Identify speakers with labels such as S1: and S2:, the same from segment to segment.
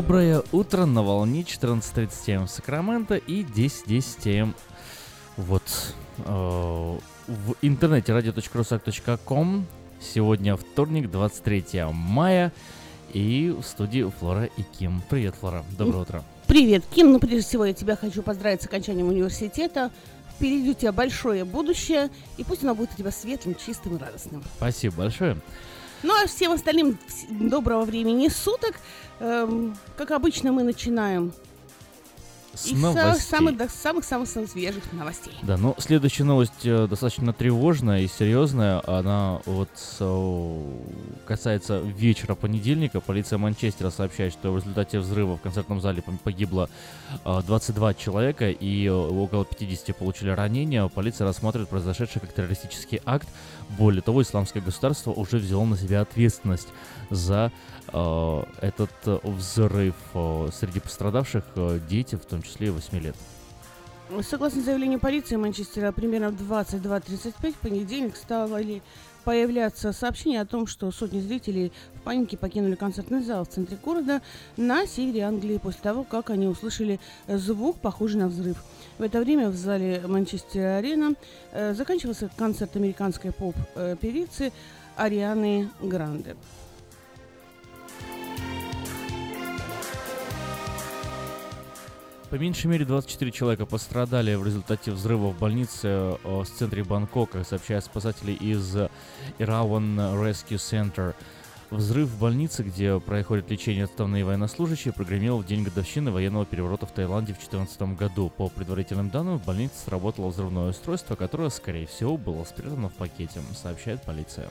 S1: Доброе утро на волне 14.37 в Сакраменто и 10.10 вот э, в интернете radio.rusak.com. Сегодня вторник, 23 мая, и в студии Флора и Ким. Привет, Флора. Доброе утро.
S2: Привет, Ким. Ну, прежде всего, я тебя хочу поздравить с окончанием университета. Впереди у тебя большое будущее, и пусть оно будет у тебя светлым, чистым и радостным.
S1: Спасибо большое.
S2: Ну а всем остальным доброго времени суток. Эм, как обычно, мы начинаем
S1: с новостей.
S2: Самых, самых, самых, самых свежих новостей.
S1: Да, ну, следующая новость э, достаточно тревожная и серьезная. Она вот касается вечера понедельника. Полиция Манчестера сообщает, что в результате взрыва в концертном зале погибло 22 человека и около 50 получили ранения. Полиция рассматривает произошедшее как террористический акт. Более того, исламское государство уже взяло на себя ответственность за э, этот взрыв. Среди пострадавших дети, в том числе 8 лет.
S2: Согласно заявлению полиции Манчестера, примерно в 22.35 в понедельник стали появляться сообщения о том, что сотни зрителей в панике покинули концертный зал в центре города на севере Англии после того, как они услышали звук, похожий на взрыв. В это время в зале Манчестер-арена э, заканчивался концерт американской поп-певицы Арианы Гранде.
S1: По меньшей мере 24 человека пострадали в результате взрыва в больнице э, в центре Бангкока, сообщают спасатели из Irawan Rescue Center. Взрыв в больнице, где проходит лечение отставные военнослужащие, прогремел в день годовщины военного переворота в Таиланде в 2014 году. По предварительным данным, в больнице сработало взрывное устройство, которое, скорее всего, было спрятано в пакете, сообщает полиция.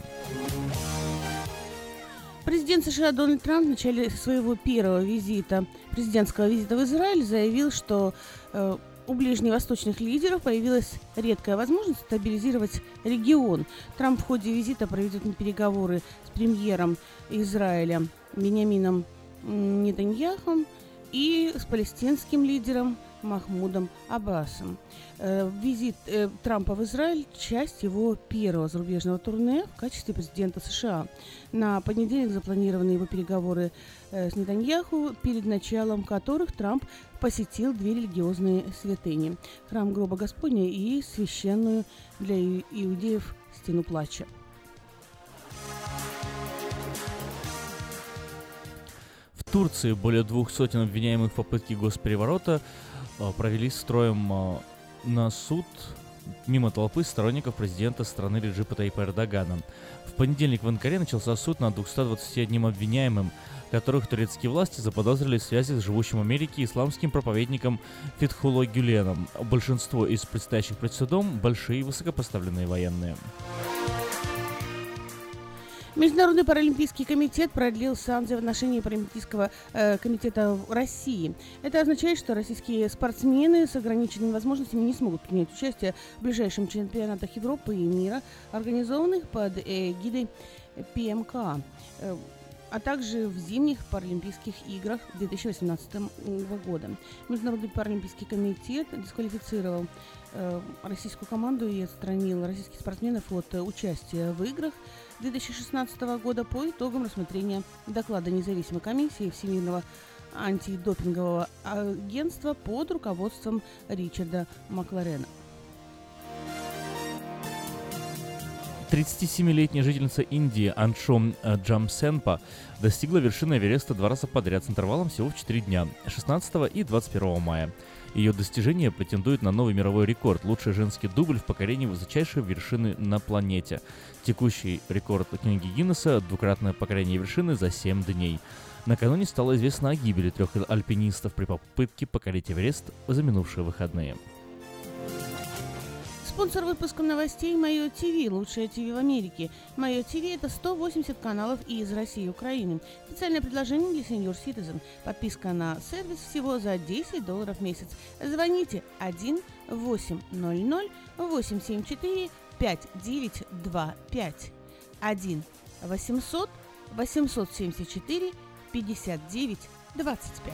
S2: Президент США Дональд Трамп в начале своего первого визита, президентского визита в Израиль, заявил, что э, у ближневосточных лидеров появилась редкая возможность стабилизировать регион. Трамп в ходе визита проведет переговоры с премьером Израиля Бениамином Нетаньяхом и с палестинским лидером Махмудом Аббасом. Э, визит э, Трампа в Израиль – часть его первого зарубежного турне в качестве президента США. На понедельник запланированы его переговоры э, с Нетаньяху, перед началом которых Трамп посетил две религиозные святыни – храм Гроба Господня и священную для иудеев Стену Плача.
S1: В Турции более двух сотен обвиняемых в попытке госпереворота провели строем на суд мимо толпы сторонников президента страны Реджипа Таипа Эрдогана. В понедельник в Анкаре начался суд над 221 обвиняемым, которых турецкие власти заподозрили в связи с живущим в Америке исламским проповедником Фитхуло Гюленом. Большинство из предстоящих пред судом – большие высокопоставленные военные.
S2: Международный паралимпийский комитет продлил санкции в отношении Паралимпийского э, комитета в России. Это означает, что российские спортсмены с ограниченными возможностями не смогут принять участие в ближайшем чемпионатах Европы и мира, организованных под эгидой ПМК э, а также в зимних Паралимпийских играх 2018 года. Международный Паралимпийский комитет дисквалифицировал э, российскую команду и отстранил российских спортсменов от участия в играх 2016 года по итогам рассмотрения доклада независимой комиссии Всемирного антидопингового агентства под руководством Ричарда Макларена.
S1: 37-летняя жительница Индии Аншом э, Джамсенпа достигла вершины Эвереста два раза подряд с интервалом всего в 4 дня – 16 и 21 мая. Ее достижение претендует на новый мировой рекорд – лучший женский дубль в покорении высочайшей вершины на планете. Текущий рекорд книги Гиннесса – двукратное покорение вершины за 7 дней. Накануне стало известно о гибели трех альпинистов при попытке покорить Эверест за минувшие выходные.
S2: Спонсор выпуска новостей Мое ТВ, лучшее ТВ в Америке. Мое ТВ это 180 каналов из России и Украины. Специальное предложение для Senior Citizen. Подписка на сервис всего за 10 долларов в месяц. Звоните 1 800 874 5925 1 800 874 59 25.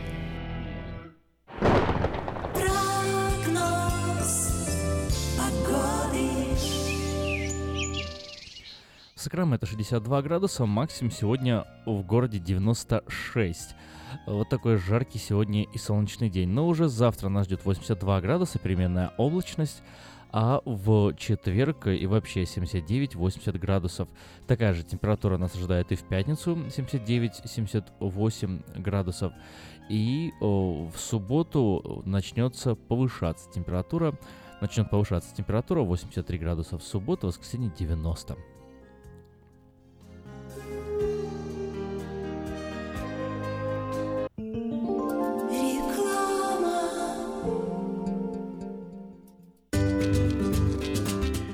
S1: Сакраменто 62 градуса, максимум сегодня в городе 96. Вот такой жаркий сегодня и солнечный день. Но уже завтра нас ждет 82 градуса, переменная облачность, а в четверг и вообще 79-80 градусов. Такая же температура нас ожидает и в пятницу 79-78 градусов. И о, в субботу начнется повышаться температура. Начнет повышаться температура 83 градуса в субботу, воскресенье 90.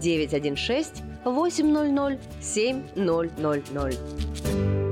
S3: 916 800 7000.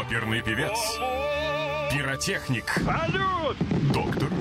S4: Оперный певец. Пиротехник.
S5: Салют!
S4: Доктор.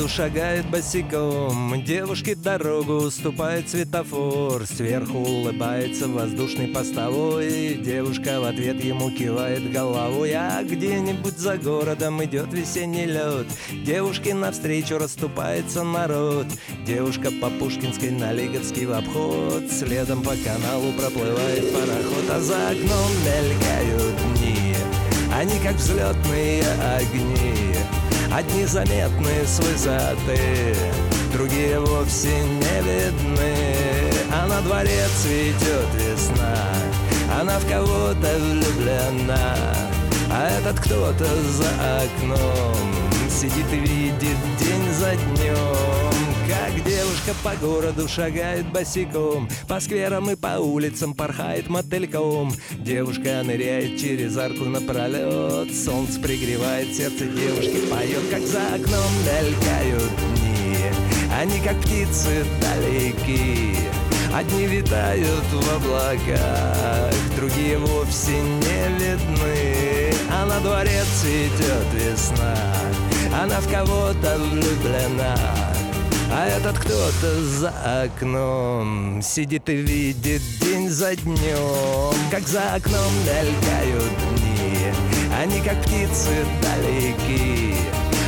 S6: Городу шагает босиком. Девушке дорогу уступает светофор. Сверху улыбается воздушный постовой Девушка в ответ ему кивает головой. А где-нибудь за городом идет весенний лед. Девушке навстречу расступается народ. Девушка по Пушкинской на Лиговский в обход. Следом по каналу проплывает пароход. А за окном мелькают дни. Они как взлетные огни Одни заметны с высоты, другие вовсе не видны. А на дворе цветет весна, она в кого-то влюблена. А этот кто-то за окном сидит и видит день за днем. Как девушка по городу шагает босиком По скверам и по улицам порхает мотыльком. Девушка ныряет через арку напролет Солнце пригревает сердце девушки Поет, как за окном мелькают дни. Они как птицы далеки Одни витают в облаках Другие вовсе не видны. А на дворе цветет весна Она в кого-то влюблена а этот кто-то за окном Сидит и видит день за днем. Как за окном мелькают дни Они как птицы далеки.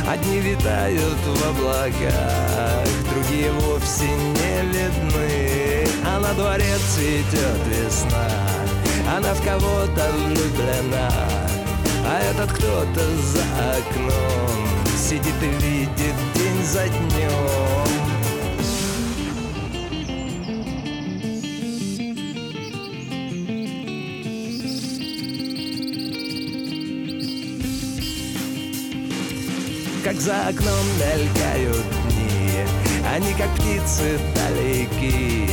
S6: Одни витают в облаках Другие вовсе не видны. А на дворе цветет весна Она в кого-то влюблена. А этот кто-то за окном Сидит и видит день
S7: за днем. Как за окном мелькают дни Они как птицы далеки.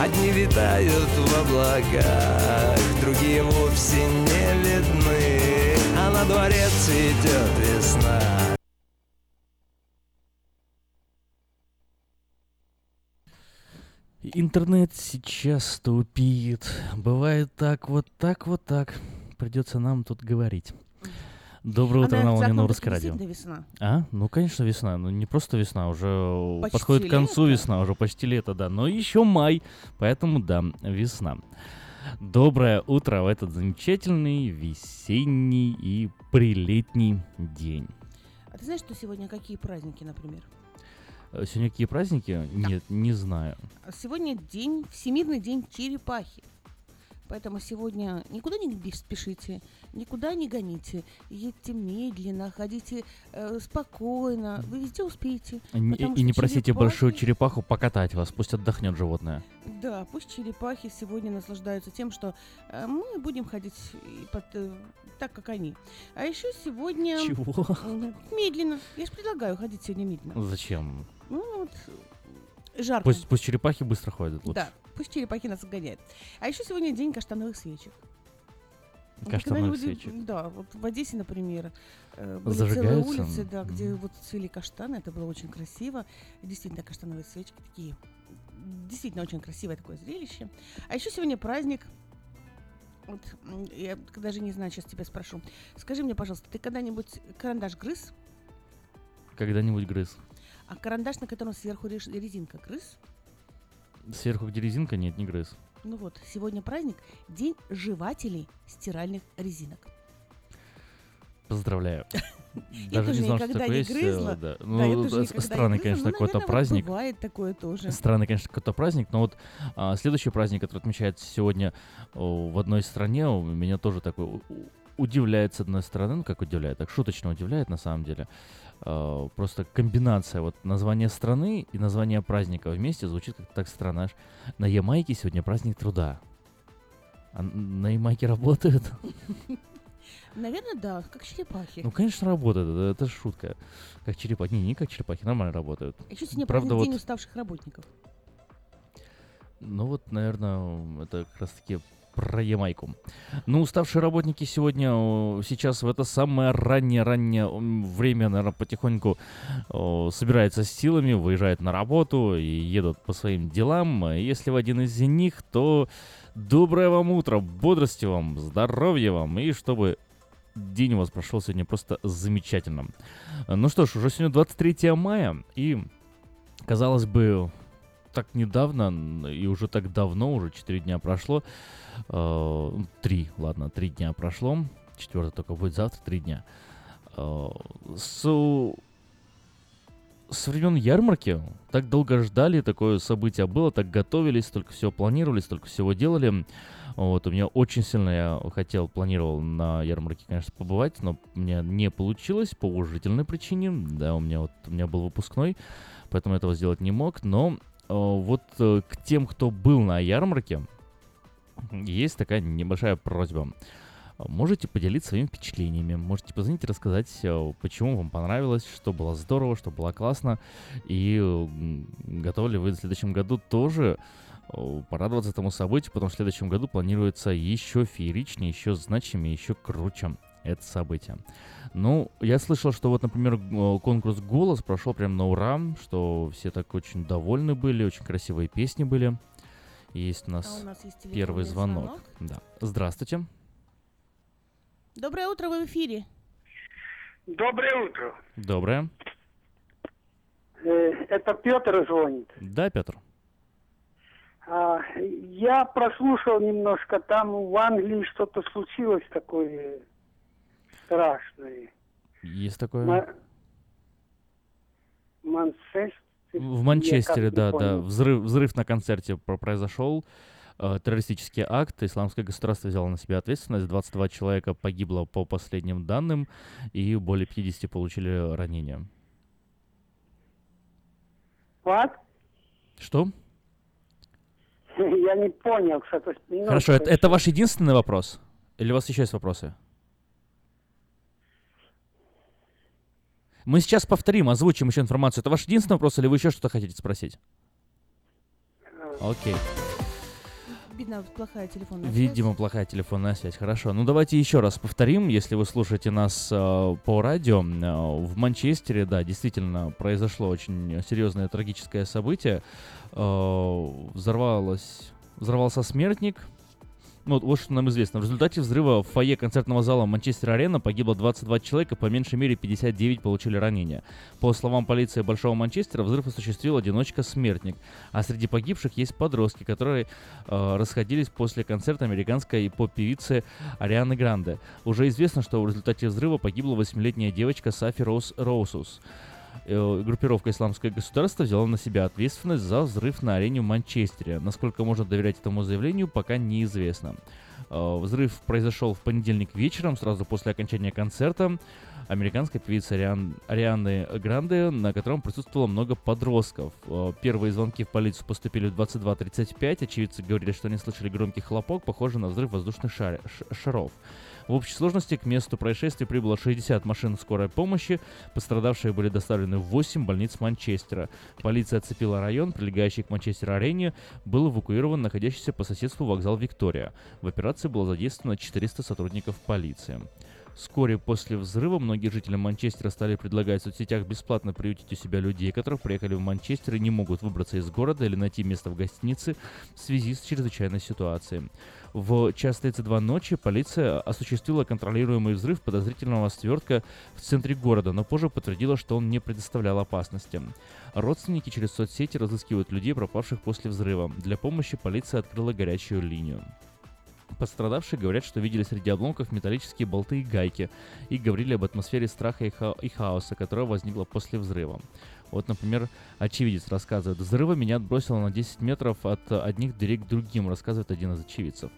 S7: Одни витают в облаках Другие вовсе не видны. А на дворе цветет весна
S1: Интернет сейчас тупит. Бывает так, вот так, вот так. Придется нам тут говорить. Доброе утро
S2: Она
S1: на
S2: за
S1: волне
S2: окном
S1: Новорусское
S2: таки
S1: радио.
S2: весна.
S1: А? Ну, конечно, весна. Ну, не просто весна, уже
S2: Почти
S1: подходит к концу
S2: лето.
S1: весна, уже почти лето, да. Но еще май, поэтому да, весна. Доброе утро в этот замечательный весенний и прилетний день.
S2: А ты знаешь, что сегодня какие праздники, например?
S1: Э, Сегодня какие праздники? Нет, не знаю.
S2: А Сегодня день, Всемирный день черепахи. Поэтому сегодня никуда не спешите, никуда не гоните. Едьте медленно, ходите э, спокойно. Вы везде успеете.
S1: И, не-
S2: потому
S1: и не просите
S2: черепахи-
S1: большую черепаху покатать вас, пусть отдохнет животное.
S2: Да, пусть черепахи сегодня наслаждаются тем, что э, мы будем ходить под, э, так, как они. А еще сегодня...
S1: Чего?
S2: Медленно. Я же предлагаю ходить сегодня медленно.
S1: Зачем?
S2: Ну вот, э, жарко.
S1: Пусть, пусть черепахи быстро ходят. лучше.
S2: Да, пусть черепахи нас гоняют. А еще сегодня день каштановых свечек.
S1: Каштановых
S2: люди-
S1: свечек.
S2: Да, вот в Одессе, например, э, были целые улицы, да, где
S1: Мгм.
S2: вот цвели каштаны, это было очень красиво. Действительно, каштановые свечки такие, действительно очень красивое такое зрелище. А еще сегодня праздник. Вот, я даже не знаю, сейчас тебя спрошу. Скажи мне, пожалуйста, ты когда-нибудь карандаш грыз?
S1: Когда-нибудь грыз.
S2: А карандаш, на котором сверху резинка, грыз?
S1: Сверху где резинка? Нет, не грыз.
S2: Ну вот, сегодня праздник День жевателей стиральных резинок.
S1: Поздравляю. Даже не знал, что такое есть. э,
S2: грызла.
S1: Да.
S2: Да,
S1: Ну, э, странный, конечно,
S2: но,
S1: какой-то праздник.
S2: Бывает такое тоже.
S1: Странный, конечно, какой-то праздник, но вот а, следующий праздник, который отмечается сегодня о, в одной стране, у меня тоже такой удивляет с одной стороны, ну как удивляет, так шуточно удивляет на самом деле. А, просто комбинация вот названия страны и названия праздника вместе звучит как так странно. Аж на Ямайке сегодня праздник труда. А на Ямайке работают?
S2: Наверное, да, как черепахи.
S1: Ну, конечно, работают. Это, это шутка. Как черепахи. Не, не как черепахи, нормально работают.
S2: Еще сегодня
S1: Правда, вот
S2: День уставших работников.
S1: Ну вот, наверное, это как раз-таки про Ямайку. Ну, уставшие работники сегодня, сейчас в это самое раннее-раннее время, наверное, потихоньку собираются с силами, выезжают на работу и едут по своим делам. Если в один из них, то доброе вам утро, бодрости вам, здоровья вам, и чтобы день у вас прошел сегодня просто замечательно. Ну что ж, уже сегодня 23 мая, и, казалось бы, так недавно и уже так давно, уже 4 дня прошло, э, три, ладно, 3 дня прошло, четвертый только будет завтра, 3 дня. Э, с, с времен ярмарки так долго ждали, такое событие было, так готовились, столько всего планировали, столько всего делали. Вот, у меня очень сильно я хотел, планировал на ярмарке, конечно, побывать, но у меня не получилось по уважительной причине. Да, у меня вот, у меня был выпускной, поэтому этого сделать не мог. Но вот э, к тем, кто был на ярмарке, есть такая небольшая просьба. Можете поделиться своими впечатлениями, можете позвонить и рассказать, э, почему вам понравилось, что было здорово, что было классно, и э, готовы ли вы в следующем году тоже э, порадоваться этому событию, потому что в следующем году планируется еще фееричнее, еще значимее, еще круче это событие. Ну, я слышал, что вот, например, г- конкурс «Голос» прошел прям на ура, что все так очень довольны были, очень красивые песни были. Есть у нас,
S2: А у нас есть
S1: первый звонок.
S2: звонок.
S1: Да. Здравствуйте.
S2: Доброе утро, вы в эфире.
S8: Доброе утро.
S1: Доброе.
S8: Э, Это Петр звонит.
S1: Да, Петр.
S8: А, Я прослушал немножко, там в Англии что-то случилось такое страшное.
S1: Есть такое?
S8: Ма- Манчестер.
S1: В Манчестере, да, да. Взрыв, взрыв на концерте про- произошел. Э, террористический акт. Исламское государство взяло на себя ответственность. 22 человека погибло по последним данным, и более 50 получили ранения.
S8: What?
S1: Что?
S8: Я не понял, что-то... немножко
S1: Хорошо, это, это ваш единственный вопрос? Или у вас еще есть вопросы? Мы сейчас повторим, озвучим еще информацию. Это ваш единственный вопрос, или вы еще что-то хотите спросить? Окей.
S2: Видно, плохая телефонная связь.
S1: Видимо, плохая телефонная связь. Хорошо. Ну давайте еще раз повторим, если вы слушаете нас э, по радио. Э, в Манчестере, да, действительно произошло очень серьезное трагическое событие. Э, взорвалось, взорвался смертник. Ну, вот что нам известно. В результате взрыва в фойе концертного зала Манчестер-Арена погибло 22 человека, по меньшей мере 59 получили ранения. По словам полиции Большого Манчестера, взрыв осуществил одиночка-смертник. А среди погибших есть подростки, которые э, расходились после концерта американской поп-певицы Арианы Гранде. Уже известно, что в результате взрыва погибла 8-летняя девочка Сафи Роуз Роусус. Группировка «Исламское государство» взяла на себя ответственность за взрыв на арене в Манчестере. Насколько можно доверять этому заявлению, пока неизвестно. Э, Взрыв произошел в понедельник вечером, сразу после окончания концерта американской певицы Ариан, Арианы Гранде, на котором присутствовало много подростков. Э, Первые звонки в полицию поступили в 22.35. Очевидцы говорили, что они слышали громкий хлопок, похожий на взрыв воздушных шар- шаров. В общей сложности к месту происшествия прибыло 60 машин скорой помощи. Пострадавшие были доставлены в 8 больниц Манчестера. Полиция оцепила район, прилегающий к Манчестер-арене, был эвакуирован находящийся по соседству вокзал Виктория. В операции было задействовано 400 сотрудников полиции. Вскоре после взрыва многие жители Манчестера стали предлагать в соцсетях бесплатно приютить у себя людей, которые приехали в Манчестер и не могут выбраться из города или найти место в гостинице в связи с чрезвычайной ситуацией. В час 32 ночи полиция осуществила контролируемый взрыв подозрительного свертка в центре города, но позже подтвердила, что он не предоставлял опасности. Родственники через соцсети разыскивают людей, пропавших после взрыва. Для помощи полиция открыла горячую линию. Пострадавшие говорят, что видели среди обломков металлические болты и гайки, и говорили об атмосфере страха и, ха- и хаоса, которая возникла после взрыва. Вот, например, очевидец рассказывает, взрыва меня отбросило на 10 метров от одних дверей к другим, рассказывает один из очевидцев.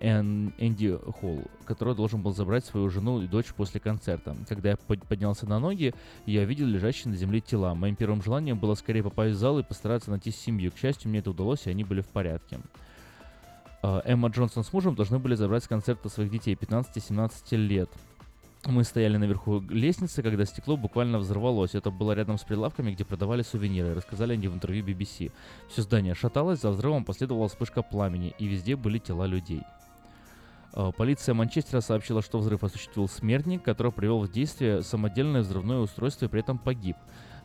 S1: Эн- Энди Холл, который должен был забрать свою жену и дочь после концерта. Когда я под- поднялся на ноги, я видел лежащие на земле тела. Моим первым желанием было скорее попасть в зал и постараться найти семью. К счастью, мне это удалось, и они были в порядке. Э, Эмма Джонсон с мужем должны были забрать с концерта своих детей 15-17 лет. Мы стояли наверху лестницы, когда стекло буквально взорвалось. Это было рядом с прилавками, где продавали сувениры, рассказали они в интервью BBC. Все здание шаталось, за взрывом последовала вспышка пламени, и везде были тела людей. Э, Полиция Манчестера сообщила, что взрыв осуществил смертник, который привел в действие самодельное взрывное устройство и при этом погиб.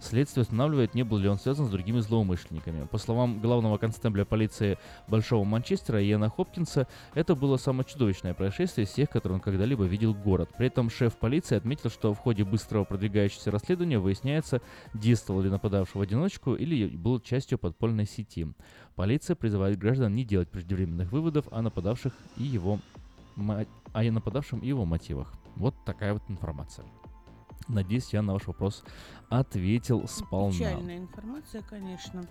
S1: Следствие устанавливает, не был ли он связан с другими злоумышленниками. По словам главного констебля полиции Большого Манчестера Иена Хопкинса, это было самое чудовищное происшествие из всех, которые он когда-либо видел город. При этом шеф полиции отметил, что в ходе быстрого продвигающегося расследования выясняется, действовал ли нападавший в одиночку или был частью подпольной сети. Полиция призывает граждан не делать преждевременных выводов о нападавших и его о нападавшем и его мотивах. Вот такая вот информация. Надеюсь, я на ваш вопрос ответил сполна.
S2: Печальная информация, конечно.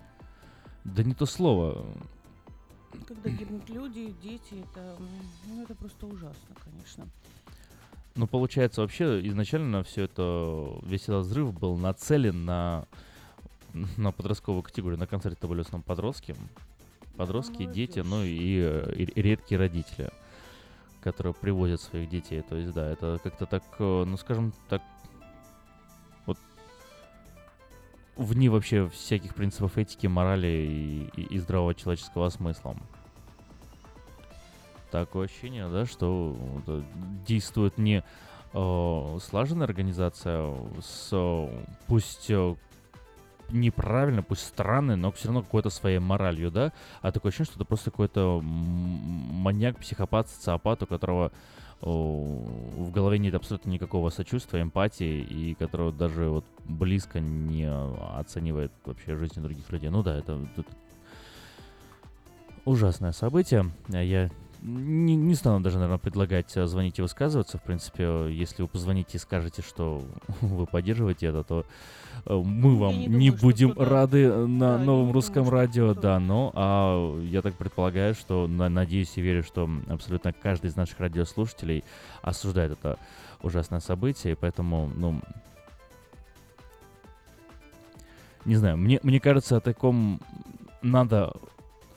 S1: Да не то слово.
S2: Когда гибнут люди, дети, это, ну, это просто ужасно, конечно.
S1: Ну, получается, вообще изначально все это, весь этот взрыв был нацелен на, на подростковую категорию. На концерте были в основном подростки. Подростки, дети, ну и, и- и редкие родители, которые привозят своих детей. То есть, да, это как-то так, э, ну, скажем так, вне вообще всяких принципов этики, морали и, и- и здравого человеческого смысла. Такое ощущение, да, что э, действует не э, слаженная организация с э, пусть э, неправильно, пусть странной, но все равно какой-то своей моралью, да, а такое ощущение, что это просто какой-то маньяк, психопат, социопат, у которого в голове нет абсолютно никакого сочувствия, эмпатии, и которого даже вот близко не оценивает вообще жизнь других людей. Ну да, это, это ужасное событие. Я не, не стану даже, наверное, предлагать э, звонить и высказываться. В принципе, э, если вы позвоните и скажете, что вы поддерживаете это, то э, мы вам
S2: не
S1: не,
S2: думаю, что
S1: будем рады на
S2: Да, я
S1: новом
S2: не
S1: русском
S2: думаю,
S1: радио, да, но а, я так предполагаю, что на- надеюсь и верю, что абсолютно каждый из наших радиослушателей осуждает это ужасное событие, и поэтому, ну, не знаю, мне, мне кажется, о таком надо,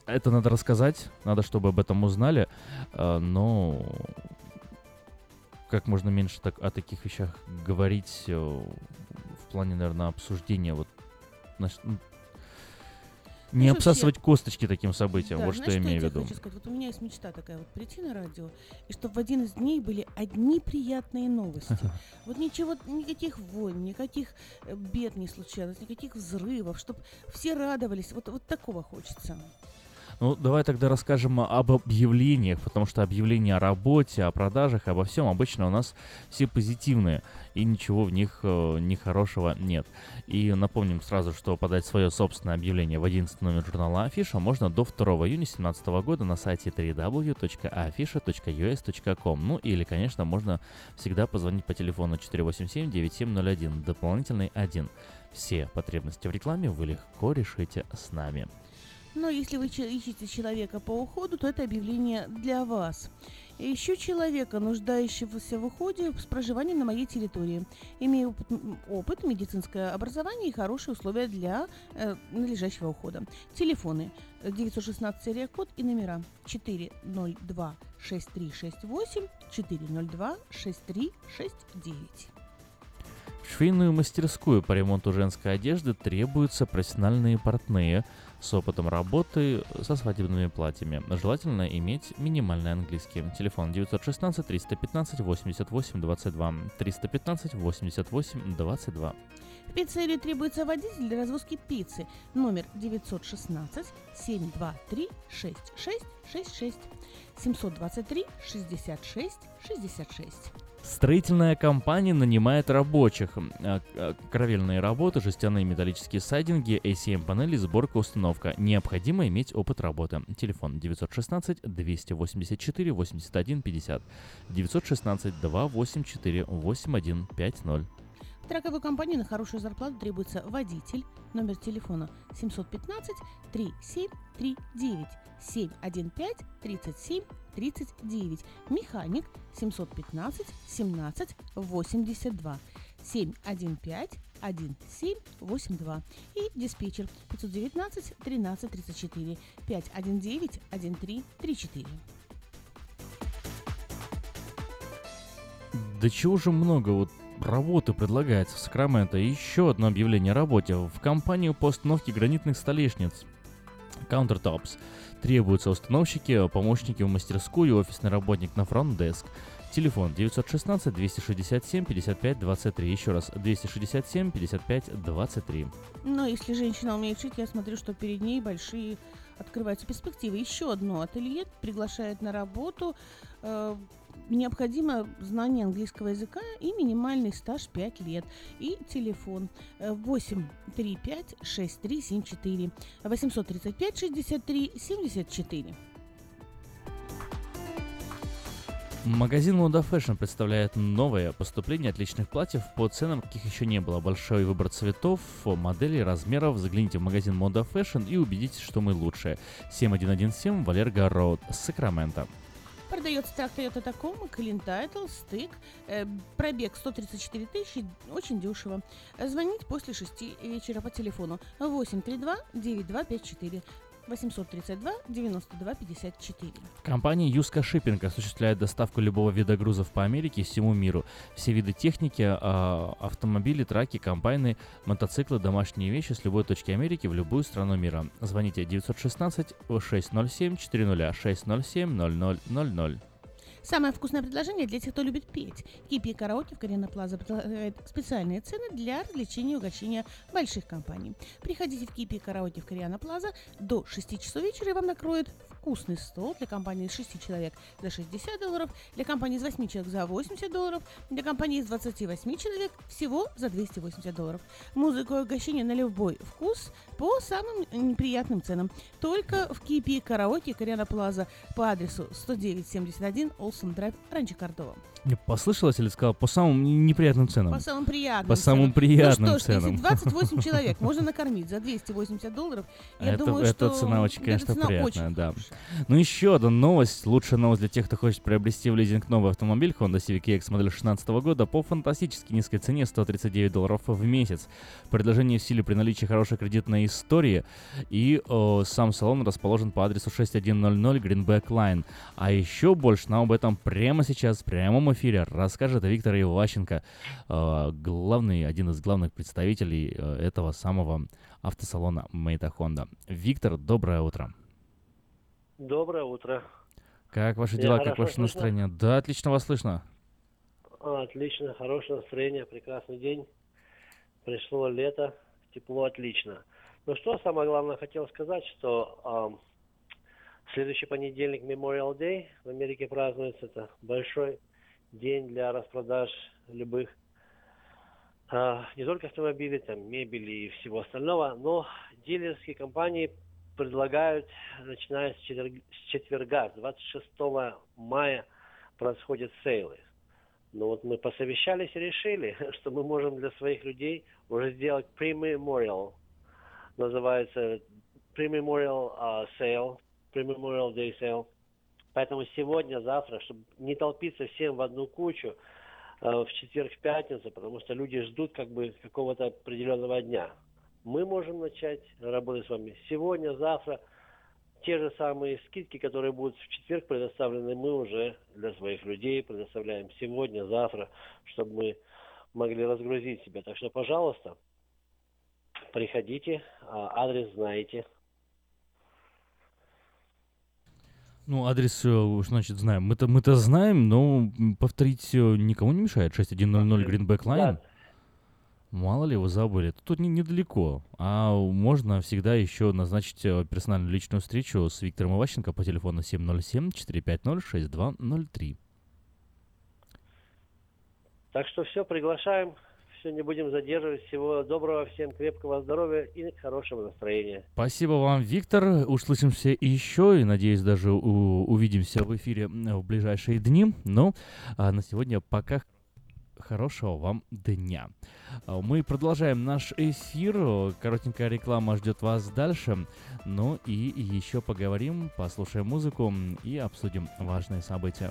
S1: это надо рассказать, надо, чтобы об этом узнали, э, но как можно меньше так, о таких вещах говорить э, в плане, наверное, обсуждения вот значит, не
S2: Знаешь,
S1: обсасывать
S2: вообще-
S1: косточки таким событиям,
S2: Да,
S1: вот
S2: знаешь,
S1: что я имею в виду.
S2: хочу сказать? Вот у меня есть мечта такая вот прийти на радио, и чтобы в один из дней были одни приятные новости. Вот ничего, никаких войн, никаких э, бед не случалось, никаких взрывов, чтобы все радовались. Вот, вот такого хочется.
S1: Ну, давай тогда расскажем об объявлениях, потому что объявления о работе, о продажах, обо всем обычно у нас все позитивные, и ничего в них э, нехорошего нет. И напомним сразу, что подать свое собственное объявление в 11 номер журнала Афиша можно до 2 июня 2017 года на сайте www.afisha.us.com. Ну или, конечно, можно всегда позвонить по телефону 487-9701, дополнительный 1. Все потребности в рекламе вы легко решите с нами.
S2: Но если вы ищете человека по уходу, то это объявление для вас. Ищу человека, нуждающегося в уходе с проживанием на моей территории. Имею опыт, опыт, медицинское образование и хорошие условия для э, надлежащего ухода. Телефоны э, 916 серия код и номера 402 6368 402 6369.
S1: В швейную мастерскую по ремонту женской одежды требуются профессиональные портные с опытом работы со свадебными платьями. Желательно иметь минимальный английский. Телефон 916 315 88 22 315 88 22.
S2: В пиццерии требуется водитель для развозки пиццы. Номер 916 723 6666 723 66 66.
S1: Строительная компания нанимает рабочих. А, а, Кровельные работы, жестяные металлические сайдинги, ACM-панели, сборка, установка. Необходимо иметь опыт работы. Телефон 916 284
S2: траковой компании на хорошую зарплату требуется водитель. Номер телефона 715 3739 715 37 39. Механик 715 17 82 715 1782 и диспетчер 519 13 34 519 1334.
S1: Да чего же много вот работы предлагается в Сакраменто. И еще одно объявление о работе. В компанию по установке гранитных столешниц Countertops требуются установщики, помощники в мастерскую, офисный работник на фронт-деск. Телефон 916 267 55 23. Еще раз, 267 55 23.
S2: Но если женщина умеет шить, я смотрю, что перед ней большие открываются перспективы. Еще одно ателье приглашает на работу. Э, необходимо знание английского языка и минимальный стаж 5 лет. И телефон э, 835 6374 835 63 74.
S1: Магазин Moda Fashion представляет новое поступление отличных платьев по ценам, каких еще не было. Большой выбор цветов, моделей, размеров. Загляните в магазин Moda Fashion и убедитесь, что мы лучшие. 7117 Валерго Роуд, Сакраменто.
S2: Продается трак Toyota Tacoma, Clean Title, стык, э, пробег 134 тысячи, очень дешево. Звонить после 6 вечера по телефону. 832 9254 832 92 54.
S1: Компания Юска Шиппинг осуществляет доставку любого вида грузов по Америке и всему миру. Все виды техники, а, автомобили, траки, комбайны, мотоциклы, домашние вещи с любой точки Америки в любую страну мира. Звоните 916 607 400 607 0000.
S2: Самое вкусное предложение для тех, кто любит петь. Кипи караоке в Карина Плаза предлагает специальные цены для развлечения и угощения больших компаний. Приходите в Кипи караоке в Кориана Плаза до 6 часов вечера и вам накроют вкусный стол для компании из 6 человек за 60 долларов, для компании из 8 человек за 80 долларов, для компании из 28 человек всего за 280 долларов. Музыку и угощение на любой вкус по самым неприятным ценам. Только в Кипи караоке Кориана Плаза по адресу 10971 Олсен Драйв, Ранчо Кордова.
S1: Не послышалось или сказал по самым неприятным ценам?
S2: По самым приятным
S1: По самым приятным
S2: ну что ж,
S1: ценам.
S2: если 28 человек можно накормить за 280 долларов, я
S1: это,
S2: думаю,
S1: это
S2: что
S1: цена очень,
S2: эта
S1: конечно,
S2: цена
S1: приятная,
S2: очень
S1: да. Ну, еще одна новость. Лучшая новость для тех, кто хочет приобрести в лизинг новый автомобиль Honda Civic EX модель 2016 года по фантастически низкой цене 139 долларов в месяц. Предложение в силе при наличии хорошей кредитной истории. И о, сам салон расположен по адресу 6100 Greenback Line. А еще больше нам об этом прямо сейчас, в прямом эфире расскажет Виктор Иващенко, э, главный, один из главных представителей э, этого самого автосалона Мейта Honda. Виктор, доброе утро.
S9: Доброе утро.
S1: Как ваши дела, как
S9: хорошо
S1: ваше
S9: слышно?
S1: настроение? Да, отлично вас слышно.
S9: Отлично, хорошее настроение, прекрасный день. Пришло лето, тепло, отлично. Ну что, самое главное, хотел сказать, что ам, следующий понедельник Memorial Day в Америке празднуется. Это большой день для распродаж любых а, не только автомобилей, там, мебели и всего остального, но дилерские компании предлагают, начиная с, четверг- с четверга, с 26 мая, происходят сейлы. Но вот мы посовещались и решили, что мы можем для своих людей уже сделать pre-memorial. Называется pre-memorial а, sale, pre-memorial day sale. Поэтому сегодня, завтра, чтобы не толпиться всем в одну кучу, э, в четверг, в пятницу, потому что люди ждут как бы какого-то определенного дня. Мы можем начать работать с вами сегодня, завтра. Те же самые скидки, которые будут в четверг предоставлены, мы уже для своих людей предоставляем сегодня, завтра, чтобы мы могли разгрузить себя. Так что, пожалуйста, приходите, а, адрес знаете.
S1: Ну, адрес, э, значит, знаем. Мы-то, мы-то знаем, но повторить э, никому не мешает. 6100 Greenback Line.
S9: Да.
S1: Мало ли вы забыли. Тут не, недалеко. А можно всегда еще назначить э, персональную личную встречу с Виктором Иващенко по телефону 707-450-6203.
S9: Так что все, приглашаем. Все, не будем задерживать. Всего доброго, всем крепкого здоровья и хорошего настроения.
S1: Спасибо вам, Виктор. Услышимся еще и, надеюсь, даже увидимся в эфире в ближайшие дни. Но а, на сегодня пока хорошего вам дня. А, Мы продолжаем наш эфир. Коротенькая реклама ждет вас дальше. Ну и еще поговорим, послушаем музыку и обсудим важные события.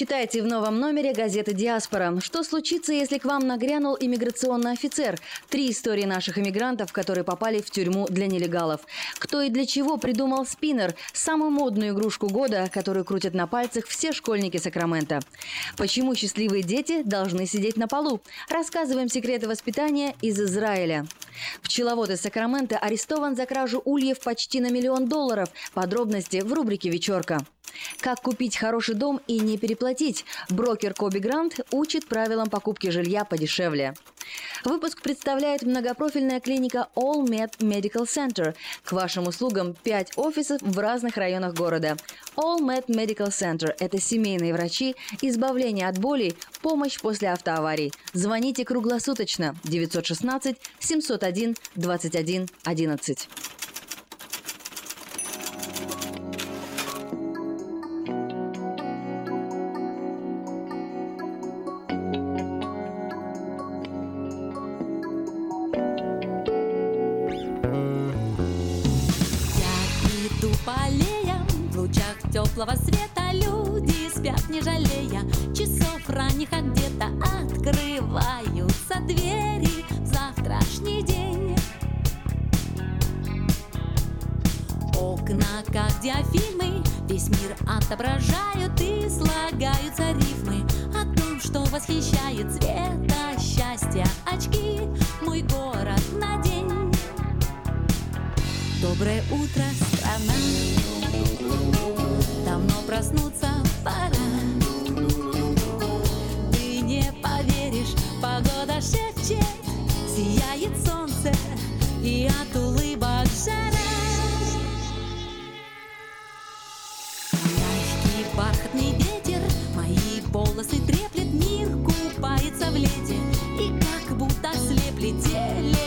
S3: Читайте в новом номере газеты «Диаспора». Что случится, если к вам нагрянул иммиграционный офицер? Три истории наших иммигрантов, которые попали в тюрьму для нелегалов. Кто и для чего придумал спиннер – самую модную игрушку года, которую крутят на пальцах все школьники Сакрамента. Почему счастливые дети должны сидеть на полу? Рассказываем секреты воспитания из Израиля. Пчеловод из Сакрамента арестован за кражу ульев почти на миллион долларов. Подробности в рубрике «Вечерка». Как купить хороший дом и не переплатить? Брокер Коби Грант учит правилам покупки жилья подешевле. Выпуск представляет многопрофильная клиника All Med Medical Center. К вашим услугам 5 офисов в разных районах города. All Med Medical Center – это семейные врачи, избавление от болей, помощь после автоаварий. Звоните круглосуточно 916 701 21 11.
S10: Иду по аллеям в лучах теплого света Люди спят, не жалея часов ранних, а где-то открываются двери в завтрашний день. Окна, как диафильмы, весь мир отображают и слагаются рифмы о том, что восхищает цвета счастья очки. Мой город на день. Доброе утро, страна. Давно проснуться пора. Ты не поверишь, погода шепчет Сияет солнце и от улыбок жара. Мягкий бархатный ветер Мои волосы треплет Мир купается в лете И как будто телефонные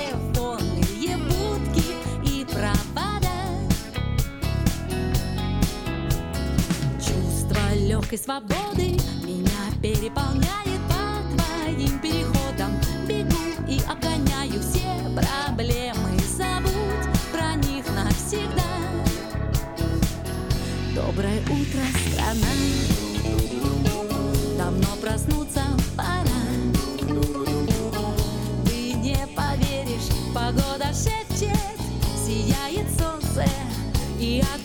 S10: Легкой свободы. Меня переполняет по твоим переходам. Бегу и обгоняю все проблемы. Забудь про них навсегда. Доброе утро, страна. Давно проснуться пора. Ты не поверишь, погода шепчет Сияет солнце и от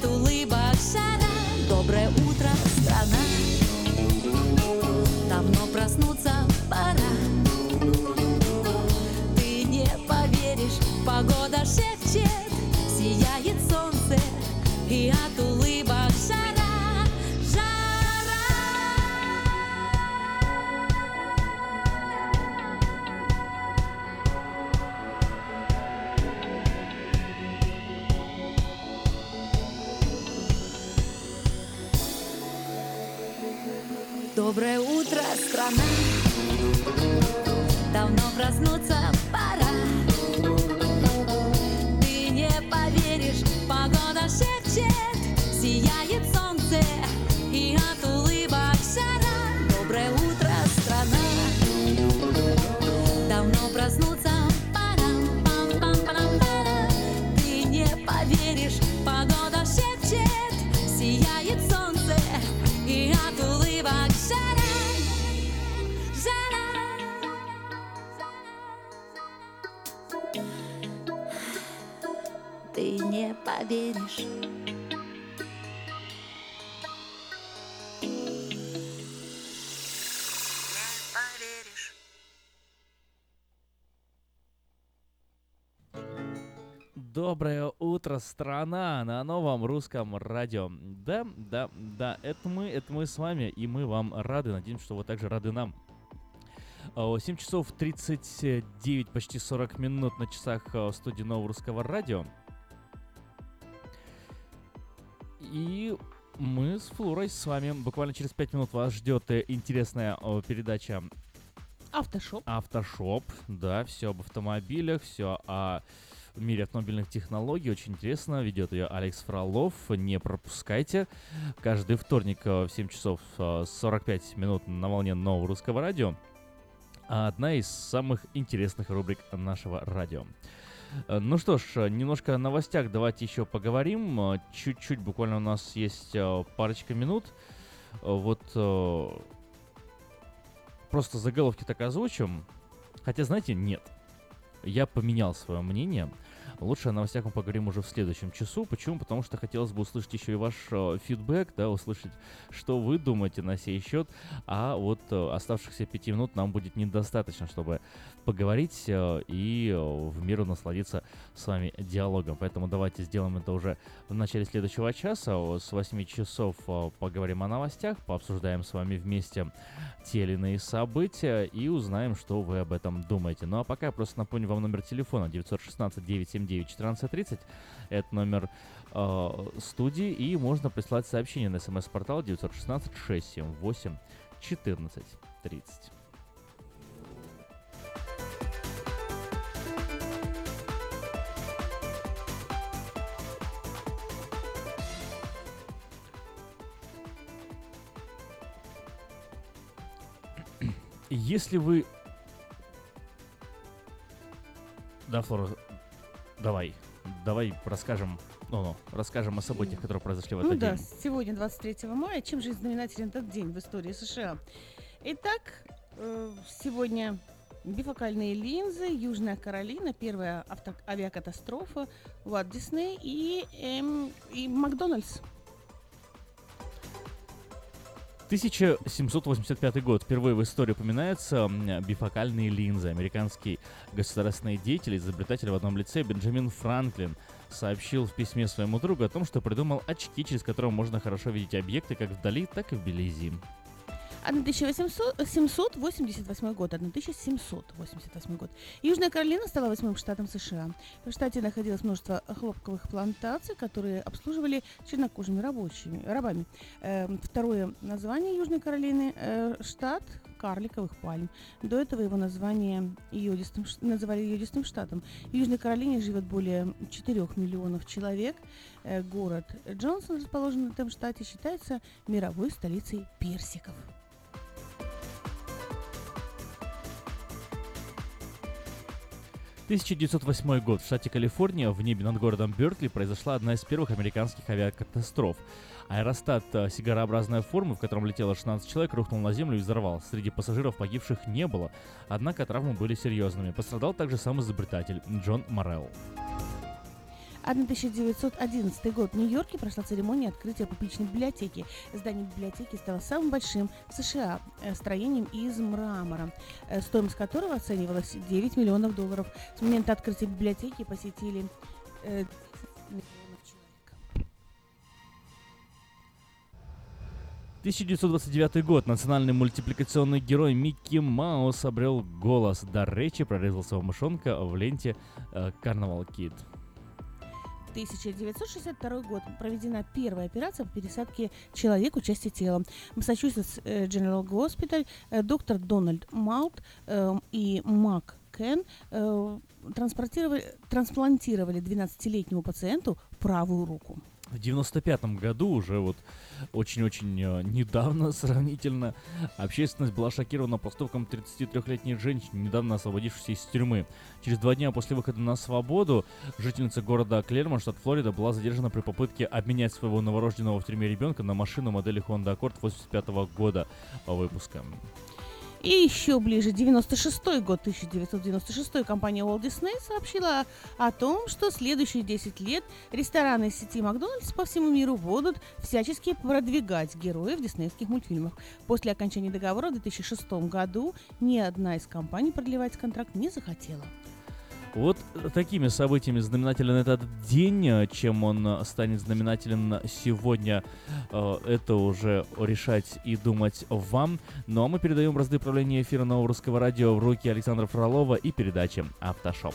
S10: Страна,
S1: на новом русском радио. Да, да, да, это мы, это мы с вами, и мы вам рады. Надеемся, что вы также рады нам. 7 часов 39, почти 40 минут на часах в студии Нового Русского Радио. И мы с Флорой с вами буквально через 5 минут вас ждет э, интересная передача
S2: Автошоп.
S1: Автошоп, да, все об автомобилях, все о в мире автомобильных технологий. Очень интересно. Ведет ее Алекс Фролов. Не пропускайте. Каждый вторник в 7 часов 45 минут на волне нового русского радио. Одна из самых интересных рубрик нашего радио. Ну что ж, немножко о новостях давайте еще поговорим. Чуть-чуть, буквально у нас есть парочка минут. Вот просто заголовки так озвучим. Хотя, знаете, нет. Я поменял свое мнение. Лучше о новостях мы поговорим уже в следующем часу. Почему? Потому что хотелось бы услышать еще и ваш э, фидбэк, да, услышать, что вы думаете на сей счет. А вот э, оставшихся пяти минут нам будет недостаточно, чтобы поговорить э, и э, в меру насладиться с вами диалогом. Поэтому давайте сделаем это уже в начале следующего часа. С 8 часов э, поговорим о новостях, пообсуждаем с вами вместе те или иные события и узнаем, что вы об этом думаете. Ну а пока я просто напомню вам номер телефона 916 979 1430. Это номер э, студии, и можно прислать сообщение на смс-портал 916 678 1430. Если вы... Да, Флора, давай. Давай расскажем, ну, ну, расскажем о событиях, которые произошли в
S2: ну
S1: этот
S2: да,
S1: день.
S2: сегодня 23 мая. Чем же знаменателен этот день в истории США? Итак, э, сегодня бифокальные линзы, Южная Каролина, первая авто- авиакатастрофа, Уолт Дисней и, эм, и Макдональдс.
S1: 1785 год. Впервые в истории упоминаются бифокальные линзы. Американский государственный деятель, изобретатель в одном лице Бенджамин Франклин сообщил в письме своему другу о том, что придумал очки, через которые можно хорошо видеть объекты как вдали, так и вблизи.
S2: 1788 год, 1788 год. Южная Каролина стала восьмым штатом США. В штате находилось множество хлопковых плантаций, которые обслуживали чернокожими рабочими, рабами. Э, второе название Южной Каролины э, штат карликовых пальм. До этого его название йодистым, называли йодистым штатом. В Южной Каролине живет более 4 миллионов человек. Э, город Джонсон, расположенный в этом штате, считается мировой столицей персиков.
S1: 1908 год. В штате Калифорния в небе над городом Бертли произошла одна из первых американских авиакатастроф. Аэростат э, сигарообразной формы, в котором летело 16 человек, рухнул на землю и взорвал. Среди пассажиров погибших не было, однако травмы были серьезными. Пострадал также сам изобретатель Джон Морелл.
S2: 1911 год. В Нью-Йорке прошла церемония открытия публичной библиотеки. Здание библиотеки стало самым большим в США э, строением из мрамора, э, стоимость которого оценивалась 9 миллионов долларов. С момента открытия библиотеки посетили э, 10 миллионов человек.
S1: 1929 год. Национальный мультипликационный герой Микки Маус обрел голос. Дар речи прорезал своего мышонка в ленте э, Carnival Kid.
S2: 1962 год. Проведена первая операция по пересадке человеку части тела. Массачусетс э, General Hospital, э, доктор Дональд Маут э, и Мак Кен э, трансплантировали 12-летнему пациенту правую руку.
S1: В 95 году, уже вот очень-очень э, недавно сравнительно, общественность была шокирована поступком 33-летней женщины, недавно освободившейся из тюрьмы. Через два дня после выхода на свободу жительница города Клермон, штат Флорида, была задержана при попытке обменять своего новорожденного в тюрьме ребенка на машину модели Honda Accord 85 года выпуска.
S2: И еще ближе, 96 год, 1996, компания Walt Disney сообщила о том, что следующие 10 лет рестораны сети Макдональдс по всему миру будут всячески продвигать героев диснеевских мультфильмов. После окончания договора в 2006 году ни одна из компаний продлевать контракт не захотела.
S1: Вот такими событиями знаменателен этот день. Чем он станет знаменателен сегодня, э, это уже решать и думать вам. Ну а мы передаем бразды правления эфира Нового Русского Радио в руки Александра Фролова и передачи «Автошоп».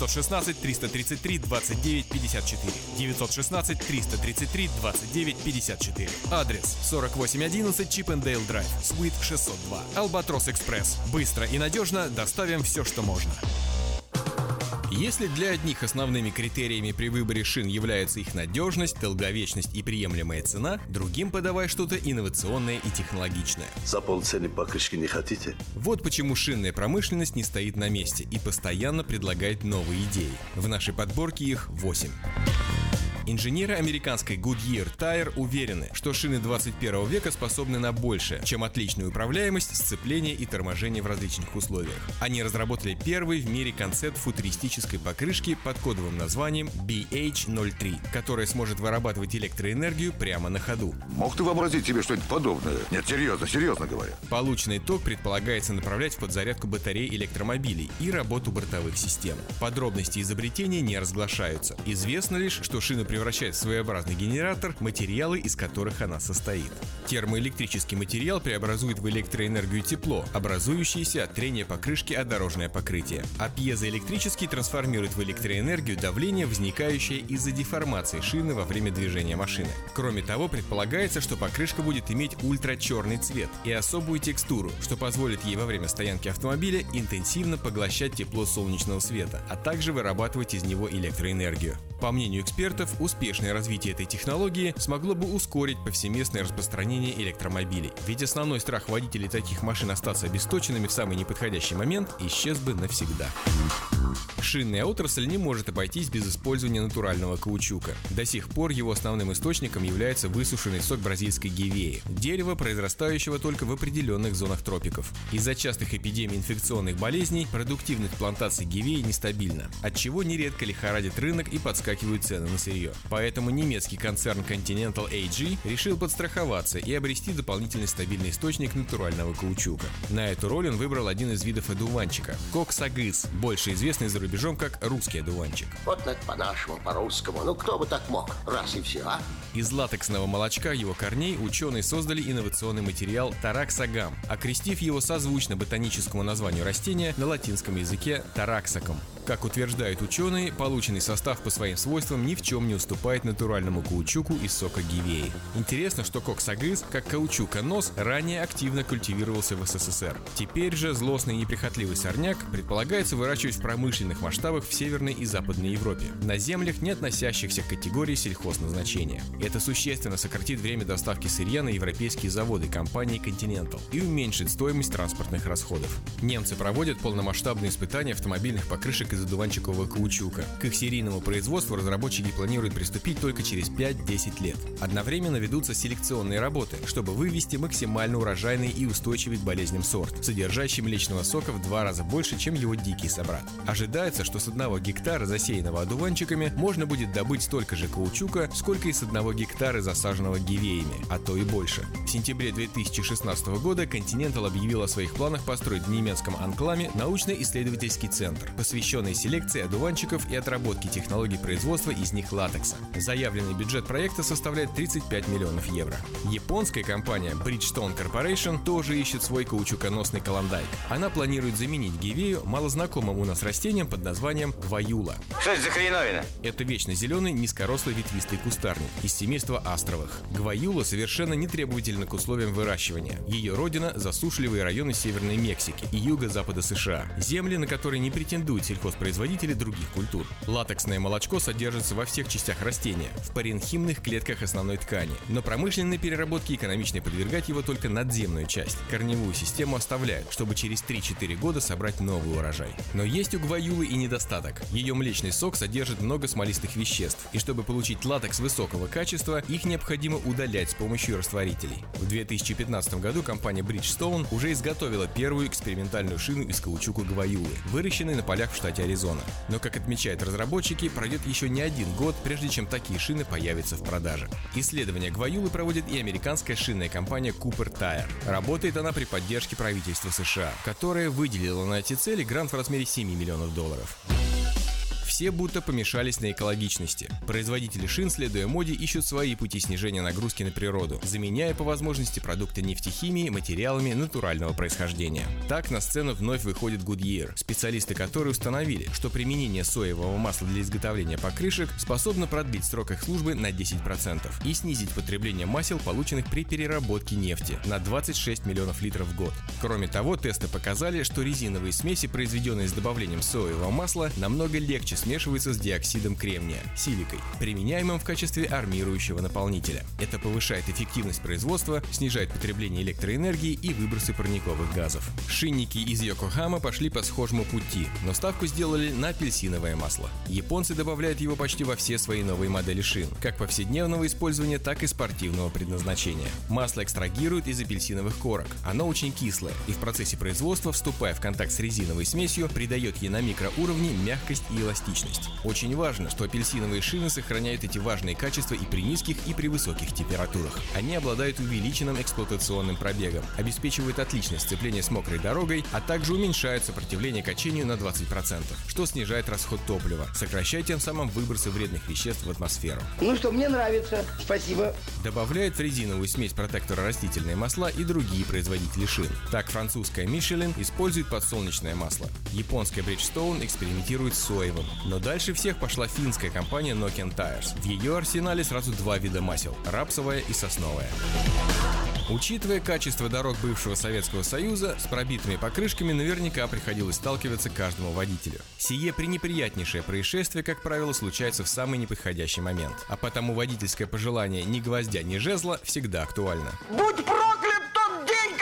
S11: 916 333 29 54. 916 333 29 954. Адрес 4811 Чипендейл Драйв, Суит 602. Албатрос Экспресс. Быстро и надежно доставим все, что можно. Если для одних основными критериями при выборе шин является их надежность, долговечность и приемлемая цена, другим подавай что-то инновационное и технологичное.
S12: За полцены покрышки не хотите?
S11: Вот почему шинная промышленность не стоит на месте и постоянно предлагает новые идеи. В нашей подборке их 8. Инженеры американской Goodyear Tire уверены, что шины 21 века способны на большее, чем отличную управляемость, сцепление и торможение в различных условиях. Они разработали первый в мире концепт футуристической покрышки под кодовым названием BH03, которая сможет вырабатывать электроэнергию прямо на ходу.
S12: Мог ты вообразить себе что-нибудь подобное? Нет, серьезно, серьезно говоря.
S11: Полученный ток предполагается направлять в подзарядку батарей электромобилей и работу бортовых систем. Подробности изобретения не разглашаются. Известно лишь, что шины превращает в своеобразный генератор материалы, из которых она состоит. Термоэлектрический материал преобразует в электроэнергию тепло, образующееся от трения покрышки о дорожное покрытие. А пьезоэлектрический трансформирует в электроэнергию давление, возникающее из-за деформации шины во время движения машины. Кроме того, предполагается, что покрышка будет иметь ультрачерный цвет и особую текстуру, что позволит ей во время стоянки автомобиля интенсивно поглощать тепло солнечного света, а также вырабатывать из него электроэнергию. По мнению экспертов, успешное развитие этой технологии смогло бы ускорить повсеместное распространение электромобилей. Ведь основной страх водителей таких машин остаться обесточенными в самый неподходящий момент исчез бы навсегда. Шинная отрасль не может обойтись без использования натурального каучука. До сих пор его основным источником является высушенный сок бразильской гивеи, дерева, произрастающего только в определенных зонах тропиков. Из-за частых эпидемий инфекционных болезней продуктивность плантаций гивеи нестабильна, отчего нередко лихорадит рынок и подскакивают цены на сырье. Поэтому немецкий концерн Continental AG решил подстраховаться и обрести дополнительный стабильный источник натурального каучука. На эту роль он выбрал один из видов одуванчика – коксагыз, больше известный за рубежом как русский одуванчик.
S12: Вот это по-нашему, по-русскому. Ну кто бы так мог? Раз и все, а?
S11: Из латексного молочка его корней ученые создали инновационный материал тараксагам, окрестив его созвучно ботаническому названию растения на латинском языке тараксаком. Как утверждают ученые, полученный состав по своим свойствам ни в чем не уступает натуральному каучуку из сока гивеи. Интересно, что коксагыз, как каучуконос, ранее активно культивировался в СССР. Теперь же злостный и неприхотливый сорняк предполагается выращивать в промышленных масштабах в Северной и Западной Европе, на землях, не относящихся к категории сельхозназначения. Это существенно сократит время доставки сырья на европейские заводы компании Continental и уменьшит стоимость транспортных расходов. Немцы проводят полномасштабные испытания автомобильных покрышек из одуванчикового каучука. К их серийному производству разработчики планируют приступить только через 5-10 лет. Одновременно ведутся селекционные работы, чтобы вывести максимально урожайный и устойчивый к болезням сорт, содержащий млечного сока в два раза больше, чем его дикий собрат. Ожидается
S13: что с одного гектара, засеянного одуванчиками, можно будет добыть столько же каучука, сколько и с одного гектара, засаженного гивеями, а то и больше. В сентябре 2016 года Continental объявил о своих планах построить в немецком Анкламе научно-исследовательский центр, посвященный селекции одуванчиков и отработке технологий из них латекса. Заявленный бюджет проекта составляет 35 миллионов евро. Японская компания Bridgestone Corporation тоже ищет свой каучуконосный колондайк. Она планирует заменить гивею малознакомым у нас растением под названием гваюла.
S14: Что это за хреновина?
S13: Это вечно зеленый низкорослый ветвистый кустарник из семейства астровых. Гваюла совершенно не требовательна к условиям выращивания. Ее родина – засушливые районы Северной Мексики и юго-запада США. Земли, на которые не претендуют сельхозпроизводители других культур. Латексное молочко содержится во всех частях растения, в паренхимных клетках основной ткани. Но промышленной переработке экономичнее подвергать его только надземную часть. Корневую систему оставляют, чтобы через 3-4 года собрать новый урожай. Но есть у гваюлы и недостаток. Ее млечный сок содержит много смолистых веществ, и чтобы получить латекс высокого качества, их необходимо удалять с помощью растворителей. В 2015 году компания Bridgestone уже изготовила первую экспериментальную шину из каучука гваюлы, выращенной на полях в штате Аризона. Но, как отмечают разработчики, пройдет еще не один год, прежде чем такие шины появятся в продаже. Исследования гваюлы проводит и американская шинная компания Cooper Tire. Работает она при поддержке правительства США, которое выделило на эти цели грант в размере 7 миллионов долларов. Все будто помешались на экологичности. Производители шин, следуя моде, ищут свои пути снижения нагрузки на природу, заменяя по возможности продукты нефтехимии материалами натурального происхождения. Так на сцену вновь выходит Goodyear, специалисты которые установили, что применение соевого масла для изготовления покрышек способно продлить срок их службы на 10% и снизить потребление масел, полученных при переработке нефти, на 26 миллионов литров в год. Кроме того, тесты показали, что резиновые смеси, произведенные с добавлением соевого масла, намного легче смешивается с диоксидом кремния, силикой, применяемым в качестве армирующего наполнителя. Это повышает эффективность производства, снижает потребление электроэнергии и выбросы парниковых газов. Шинники из Йокохама пошли по схожему пути, но ставку сделали на апельсиновое масло. Японцы добавляют его почти во все свои новые модели шин, как повседневного использования, так и спортивного предназначения. Масло экстрагируют из апельсиновых корок. Оно очень кислое и в процессе производства, вступая в контакт с резиновой смесью, придает ей на микроуровне мягкость и эластичность эластичность. Очень важно, что апельсиновые шины сохраняют эти важные качества и при низких, и при высоких температурах. Они обладают увеличенным эксплуатационным пробегом, обеспечивают отличное сцепление с мокрой дорогой, а также уменьшают сопротивление качению на 20%, что снижает расход топлива, сокращая тем самым выбросы вредных веществ в атмосферу.
S15: Ну что, мне нравится. Спасибо.
S13: Добавляют в резиновую смесь протектора растительные масла и другие производители шин. Так французская Michelin использует подсолнечное масло. Японская Bridgestone экспериментирует с соевым. Но дальше всех пошла финская компания Nokian Tires. В ее арсенале сразу два вида масел – рапсовое и сосновое. Учитывая качество дорог бывшего Советского Союза, с пробитыми покрышками наверняка приходилось сталкиваться каждому водителю. Сие пренеприятнейшее происшествие, как правило, случается в самый неподходящий момент. А потому водительское пожелание ни гвоздя, ни жезла всегда актуально.
S15: Будь проклят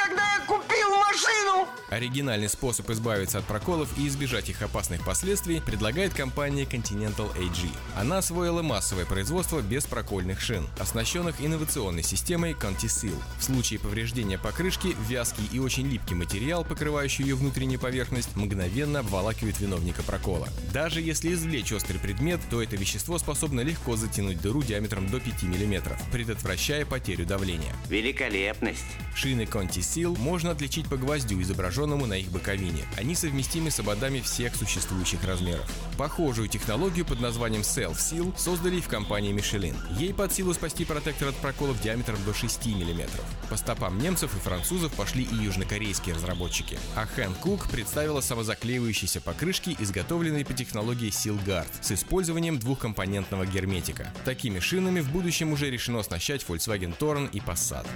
S15: когда я купил машину!
S13: Оригинальный способ избавиться от проколов и избежать их опасных последствий предлагает компания Continental AG. Она освоила массовое производство беспрокольных шин, оснащенных инновационной системой ContiSeal. В случае повреждения покрышки, вязкий и очень липкий материал, покрывающий ее внутреннюю поверхность, мгновенно обволакивает виновника прокола. Даже если извлечь острый предмет, то это вещество способно легко затянуть дыру диаметром до 5 мм, предотвращая потерю давления.
S14: Великолепность.
S13: Шины ContiSeal можно отличить по гвоздю, изображенному на их боковине. Они совместимы с ободами всех существующих размеров. Похожую технологию под названием Self Seal создали и в компании Michelin. Ей под силу спасти протектор от проколов диаметром до 6 мм. По стопам немцев и французов пошли и южнокорейские разработчики. А Хэн Кук представила самозаклеивающиеся покрышки, изготовленные по технологии Sealguard с использованием двухкомпонентного герметика. Такими шинами в будущем уже решено оснащать Volkswagen Touran и Passat.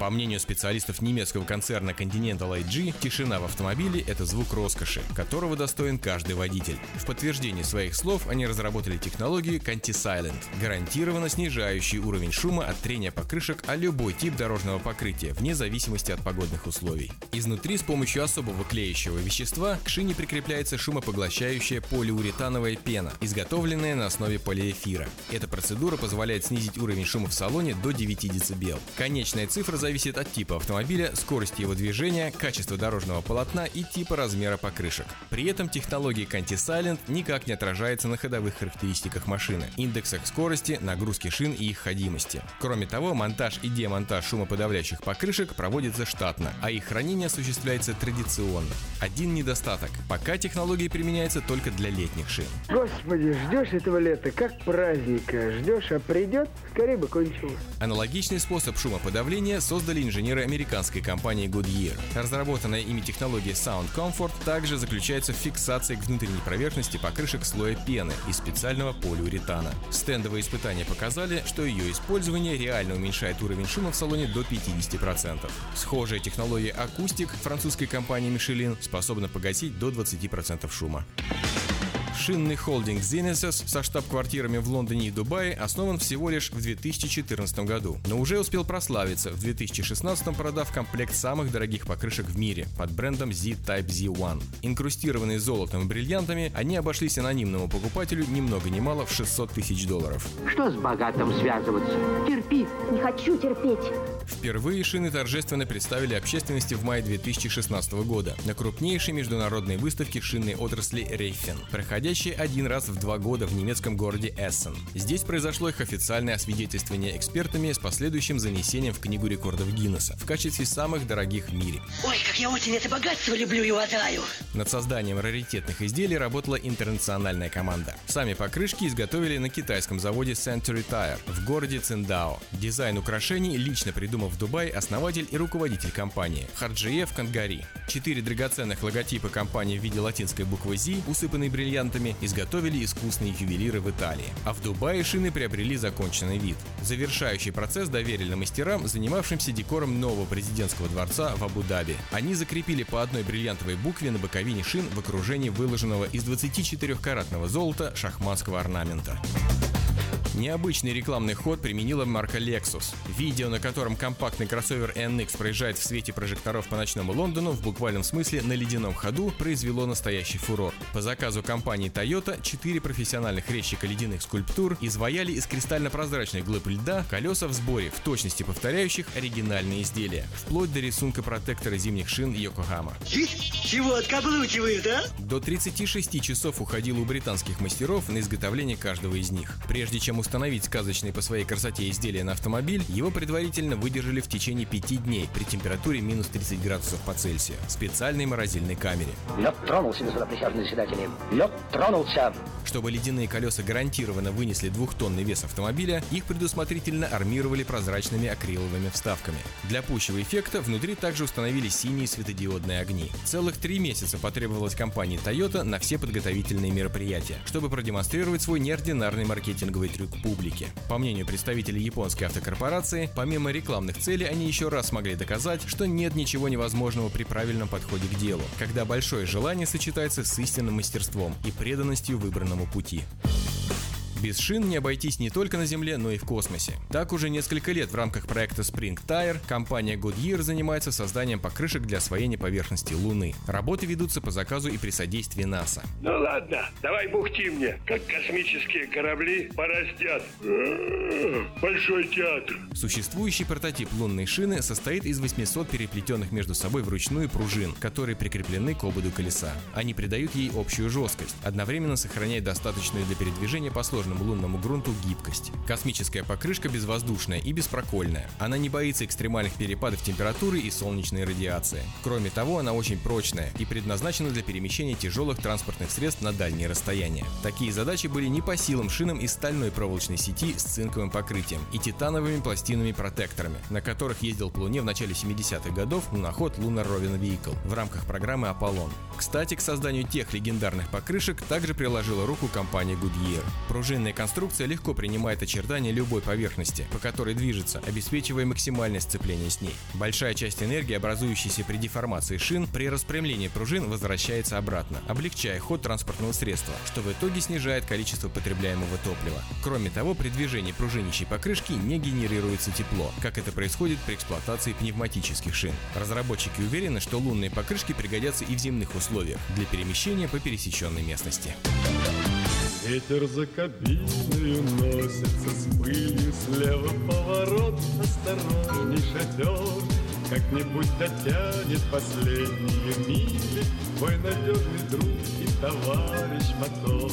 S13: По мнению специалистов немецкого концерна Continental AG, тишина в автомобиле – это звук роскоши, которого достоин каждый водитель. В подтверждении своих слов они разработали технологию Conti Silent, гарантированно снижающий уровень шума от трения покрышек о любой тип дорожного покрытия, вне зависимости от погодных условий. Изнутри с помощью особого клеящего вещества к шине прикрепляется шумопоглощающая полиуретановая пена, изготовленная на основе полиэфира. Эта процедура позволяет снизить уровень шума в салоне до 9 дБ. Конечная цифра зависит зависит от типа автомобиля, скорости его движения, качества дорожного полотна и типа размера покрышек. При этом технология Anti-Silent никак не отражается на ходовых характеристиках машины, индексах скорости, нагрузки шин и их ходимости. Кроме того, монтаж и демонтаж шумоподавляющих покрышек проводится штатно, а их хранение осуществляется традиционно. Один недостаток – пока технология применяется только для летних шин.
S16: Господи, ждешь этого лета, как праздника. Ждешь, а придет, скорее бы кончилось.
S13: Аналогичный способ шумоподавления создали инженеры американской компании Goodyear. Разработанная ими технология Sound Comfort также заключается в фиксации к внутренней поверхности покрышек слоя пены из специального полиуретана. Стендовые испытания показали, что ее использование реально уменьшает уровень шума в салоне до 50%. Схожая технология Acoustic французской компании Michelin способна погасить до 20% шума. Шинный холдинг Genesis со штаб-квартирами в Лондоне и Дубае основан всего лишь в 2014 году, но уже успел прославиться в 2016 продав комплект самых дорогих покрышек в мире под брендом Z-Type Z1. Инкрустированные золотом и бриллиантами, они обошлись анонимному покупателю ни много ни мало в 600 тысяч долларов.
S12: Что с богатым связываться? Терпи.
S17: Не хочу терпеть.
S13: Впервые шины торжественно представили общественности в мае 2016 года на крупнейшей международной выставке шинной отрасли Рейфен, проходящей один раз в два года в немецком городе Эссен. Здесь произошло их официальное освидетельствование экспертами с последующим занесением в Книгу рекордов Гиннесса в качестве самых дорогих в мире.
S12: Ой, как я очень это богатство люблю и уважаю.
S13: Над созданием раритетных изделий работала интернациональная команда. Сами покрышки изготовили на китайском заводе Century Tire в городе Циндао. Дизайн украшений лично придумал в Дубае основатель и руководитель компании Харджиев Кангари. Четыре драгоценных логотипа компании в виде латинской буквы Z, усыпанной бриллиантами, изготовили искусные ювелиры в Италии. А в Дубае шины приобрели законченный вид. Завершающий процесс доверили мастерам, занимавшимся декором нового президентского дворца в Абу-Даби. Они закрепили по одной бриллиантовой букве на боковине шин в окружении выложенного из 24-каратного золота шахматского орнамента. Необычный рекламный ход применила марка Lexus. Видео, на котором компактный кроссовер NX проезжает в свете прожекторов по ночному Лондону, в буквальном смысле на ледяном ходу, произвело настоящий фурор. По заказу компании Toyota, четыре профессиональных резчика ледяных скульптур изваяли из кристально-прозрачных глыб льда колеса в сборе, в точности повторяющих оригинальные изделия, вплоть до рисунка протектора зимних шин Йокохама.
S12: Чего откаблучивают, а?
S13: До 36 часов уходило у британских мастеров на изготовление каждого из них. Прежде чем установить сказочные по своей красоте изделия на автомобиль, его предварительно выдержали в течение пяти дней при температуре минус 30 градусов по Цельсию в специальной морозильной камере.
S12: Лед тронулся, господа присяжные заседатели. Лед тронулся.
S13: Чтобы ледяные колеса гарантированно вынесли двухтонный вес автомобиля, их предусмотрительно армировали прозрачными акриловыми вставками. Для пущего эффекта внутри также установили синие светодиодные огни. Целых три месяца потребовалось компании Toyota на все подготовительные мероприятия, чтобы продемонстрировать свой неординарный маркетинговый трюк публике. По мнению представителей японской автокорпорации, помимо рекламных целей, они еще раз смогли доказать, что нет ничего невозможного при правильном подходе к делу, когда большое желание сочетается с истинным мастерством и преданностью выбранному пути. Без шин не обойтись не только на Земле, но и в космосе. Так уже несколько лет в рамках проекта Spring Tire компания Goodyear занимается созданием покрышек для освоения поверхности Луны. Работы ведутся по заказу и при содействии НАСА.
S18: Ну ладно, давай бухти мне, как космические корабли порастят. Большой театр.
S13: Существующий прототип лунной шины состоит из 800 переплетенных между собой вручную пружин, которые прикреплены к ободу колеса. Они придают ей общую жесткость, одновременно сохраняя достаточную для передвижения по сложному лунному грунту гибкость. Космическая покрышка безвоздушная и беспрокольная. Она не боится экстремальных перепадов температуры и солнечной радиации. Кроме того, она очень прочная и предназначена для перемещения тяжелых транспортных средств на дальние расстояния. Такие задачи были не по силам шинам из стальной проволочной сети с цинковым покрытием и титановыми пластинами-протекторами, на которых ездил по Луне в начале 70-х годов луноход Lunar Roving Vehicle в рамках программы Аполлон. Кстати, к созданию тех легендарных покрышек также приложила руку компания Goodyear. Пружинная конструкция легко принимает очертания любой поверхности, по которой движется, обеспечивая максимальное сцепление с ней. Большая часть энергии, образующейся при деформации шин, при распрямлении пружин возвращается обратно, облегчая ход транспортного средства, что в итоге снижает количество потребляемого топлива. Кроме того, при движении пружинищей покрышки не генерируется тепло, как это происходит при эксплуатации пневматических шин. Разработчики уверены, что лунные покрышки пригодятся и в земных условиях для перемещения по пересеченной местности.
S5: Ветер за кабиной носится с пылью Слева поворот, осторожней шофер Как-нибудь дотянет последние мили Твой надежный друг и товарищ мотор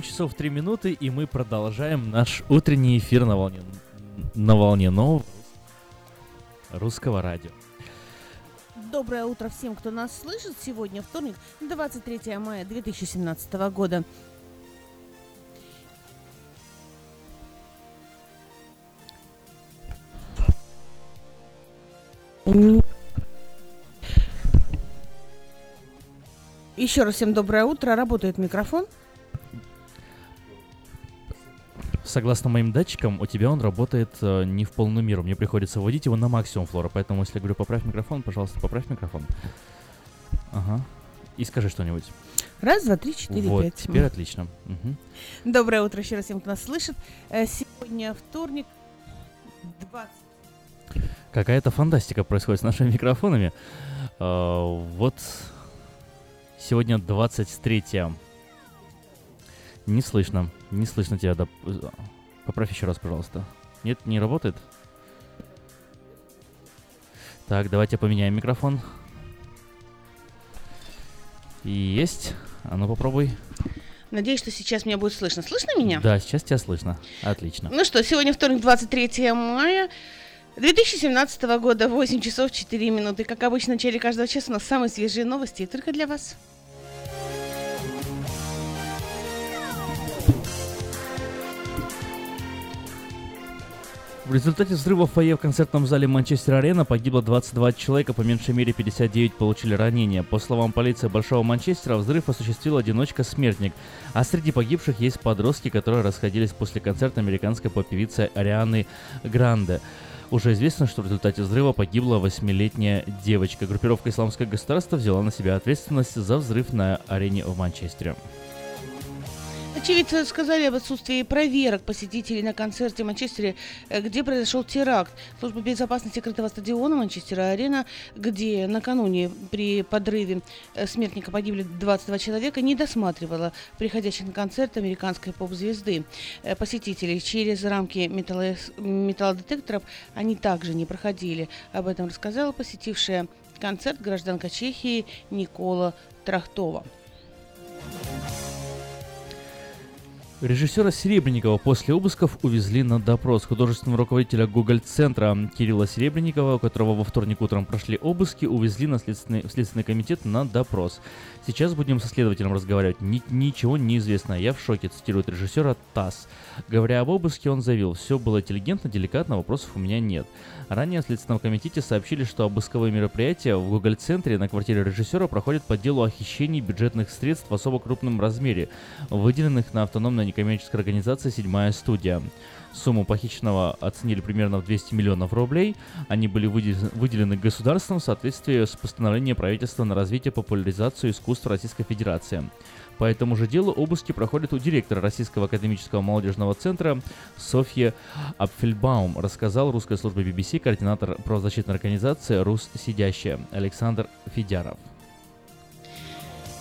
S1: 8 часов 3 минуты, и мы продолжаем наш утренний эфир на волне, на волне нового русского радио.
S2: Доброе утро всем, кто нас слышит. Сегодня вторник, 23 мая 2017 года. Еще раз всем доброе утро. Работает микрофон.
S1: Согласно моим датчикам, у тебя он работает э, не в полную меру. Мне приходится вводить его на максимум флора. Поэтому, если я говорю поправь микрофон, пожалуйста, поправь микрофон. Ага. И скажи что-нибудь.
S2: Раз, два, три, четыре,
S1: вот,
S2: пять.
S1: теперь отлично. Мгм.
S2: Доброе утро еще раз всем, кто нас слышит. Э, Сегодня вторник, 20
S1: Какая-то фантастика происходит с нашими микрофонами. А, вот сегодня 23 Не слышно. Не слышно тебя. да. Поправь еще раз, пожалуйста. Нет, не работает? Так, давайте поменяем микрофон. Есть. А ну попробуй.
S2: Надеюсь, что сейчас меня будет слышно. Слышно меня?
S1: Да, сейчас тебя слышно. Отлично.
S2: Ну что, сегодня вторник, 23 мая 2017 года, 8 часов 4 минуты. Как обычно, в начале каждого часа у нас самые свежие новости только для вас.
S1: В результате взрыва в фойе в концертном зале Манчестер-Арена погибло 22 человека, по меньшей мере 59 получили ранения. По словам полиции Большого Манчестера, взрыв осуществил одиночка-смертник, а среди погибших есть подростки, которые расходились после концерта американской поп-певицы Арианы Гранде. Уже известно, что в результате взрыва погибла восьмилетняя девочка. Группировка «Исламское государство» взяла на себя ответственность за взрыв на арене в Манчестере.
S2: Очевидцы сказали об отсутствии проверок посетителей на концерте в Манчестере, э, где произошел теракт. Служба безопасности крытого стадиона Манчестера-Арена, где накануне при подрыве э, смертника погибли 22 человека, не досматривала приходящих на концерт американской поп-звезды. Э, Посетителей через рамки металло- металлодетекторов они также не проходили. Об этом рассказала посетившая концерт гражданка Чехии Никола Трахтова.
S1: Режиссера Серебренникова после обысков увезли на допрос. Художественного руководителя Гоголь-центра Кирилла Серебренникова, у которого во вторник утром прошли обыски, увезли на следственный, в Следственный комитет на допрос. Сейчас будем со следователем разговаривать. Ни- ничего не известно. Я в шоке, цитирует режиссера ТАСС. Говоря об обыске, он заявил, все было интеллигентно, деликатно, вопросов у меня нет. Ранее в Следственном комитете сообщили, что обысковые мероприятия в Гоголь-центре на квартире режиссера проходят по делу о хищении бюджетных средств в особо крупном размере, выделенных на автономной некоммерческой организации «Седьмая студия». Сумму похищенного оценили примерно в 200 миллионов рублей. Они были выде- выделены государством в соответствии с постановлением правительства на развитие и популяризацию искусства Российской Федерации. По этому же делу обыски проходят у директора Российского академического молодежного центра Софьи Апфельбаум, рассказал русской службе BBC координатор правозащитной организации «Рус Сидящая» Александр Федяров.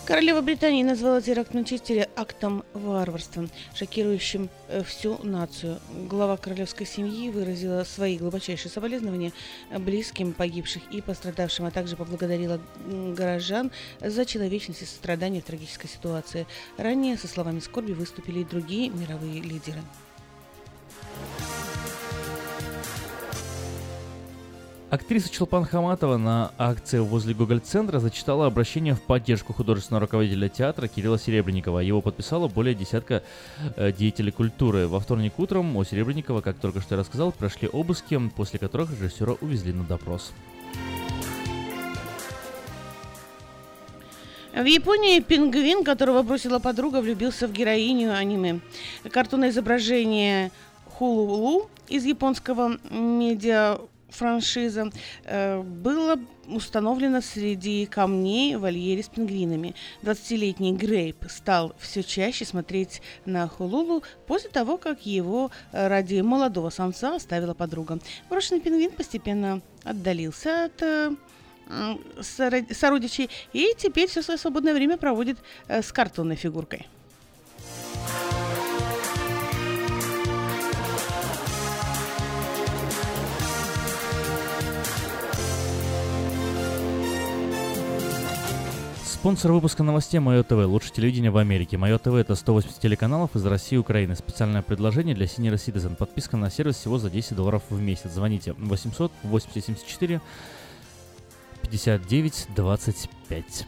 S2: Королева Британии назвала теракт в Манчестере актом варварства, шокирующим э, всю нацию. Глава королевской семьи выразила свои глубочайшие соболезнования близким погибших и пострадавшим, а также поблагодарила горожан за человечность и сострадание в трагической ситуации. Ранее со словами скорби выступили и другие мировые лидеры.
S1: Актриса Челпан Хаматова на акции возле Гоголь-центра зачитала обращение в поддержку художественного руководителя театра Кирилла Серебренникова. Его подписало более десятка э, деятелей культуры. Во вторник утром у Серебренникова, как только что я рассказал, прошли обыски, после которых режиссера увезли на допрос.
S2: В Японии пингвин, которого бросила подруга, влюбился в героиню аниме. Картонное изображение Хулулу из японского медиа франшиза э, было установлено среди камней вольере с пингвинами. 20-летний Грейп стал все чаще смотреть на Хулулу после того, как его э, ради молодого самца оставила подруга. Брошенный пингвин постепенно отдалился от э, сородичей и теперь все свое свободное время проводит с картонной фигуркой.
S1: Спонсор выпуска новостей Мое ТВ. Лучшее телевидение в Америке. Мое ТВ это 180 телеканалов из России и Украины. Специальное предложение для Senior Citizen. Подписка на сервис всего за 10 долларов в месяц. Звоните 800 874 59 25.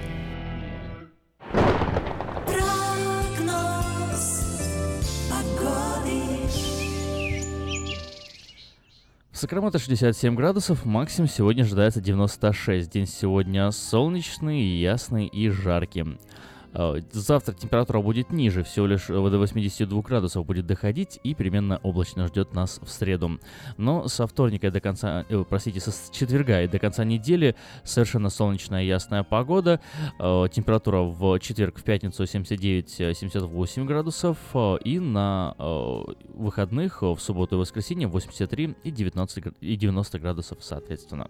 S1: Сакраменто 67 градусов, максимум сегодня ожидается 96. День сегодня солнечный, ясный и жаркий. Э, Завтра температура будет ниже, всего лишь до 82 градусов будет доходить, и переменно облачно ждет нас в среду. Но со вторника и до конца, э, простите, со четверга и до конца недели совершенно солнечная ясная погода. Э, Температура в четверг, в пятницу 79-78 градусов, э, и на э, выходных э, в субботу и воскресенье 83 и 19 гра- и 90 градусов соответственно.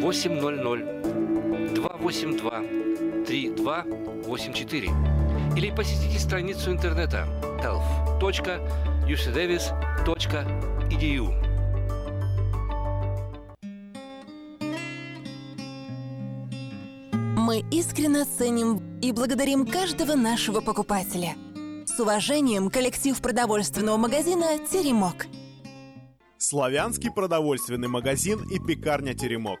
S19: 800 282 3284 или посетите страницу интернета health.ucdavis.edu.
S20: Мы искренне ценим и благодарим каждого нашего покупателя. С уважением, коллектив продовольственного магазина «Теремок».
S21: Славянский продовольственный магазин и пекарня «Теремок».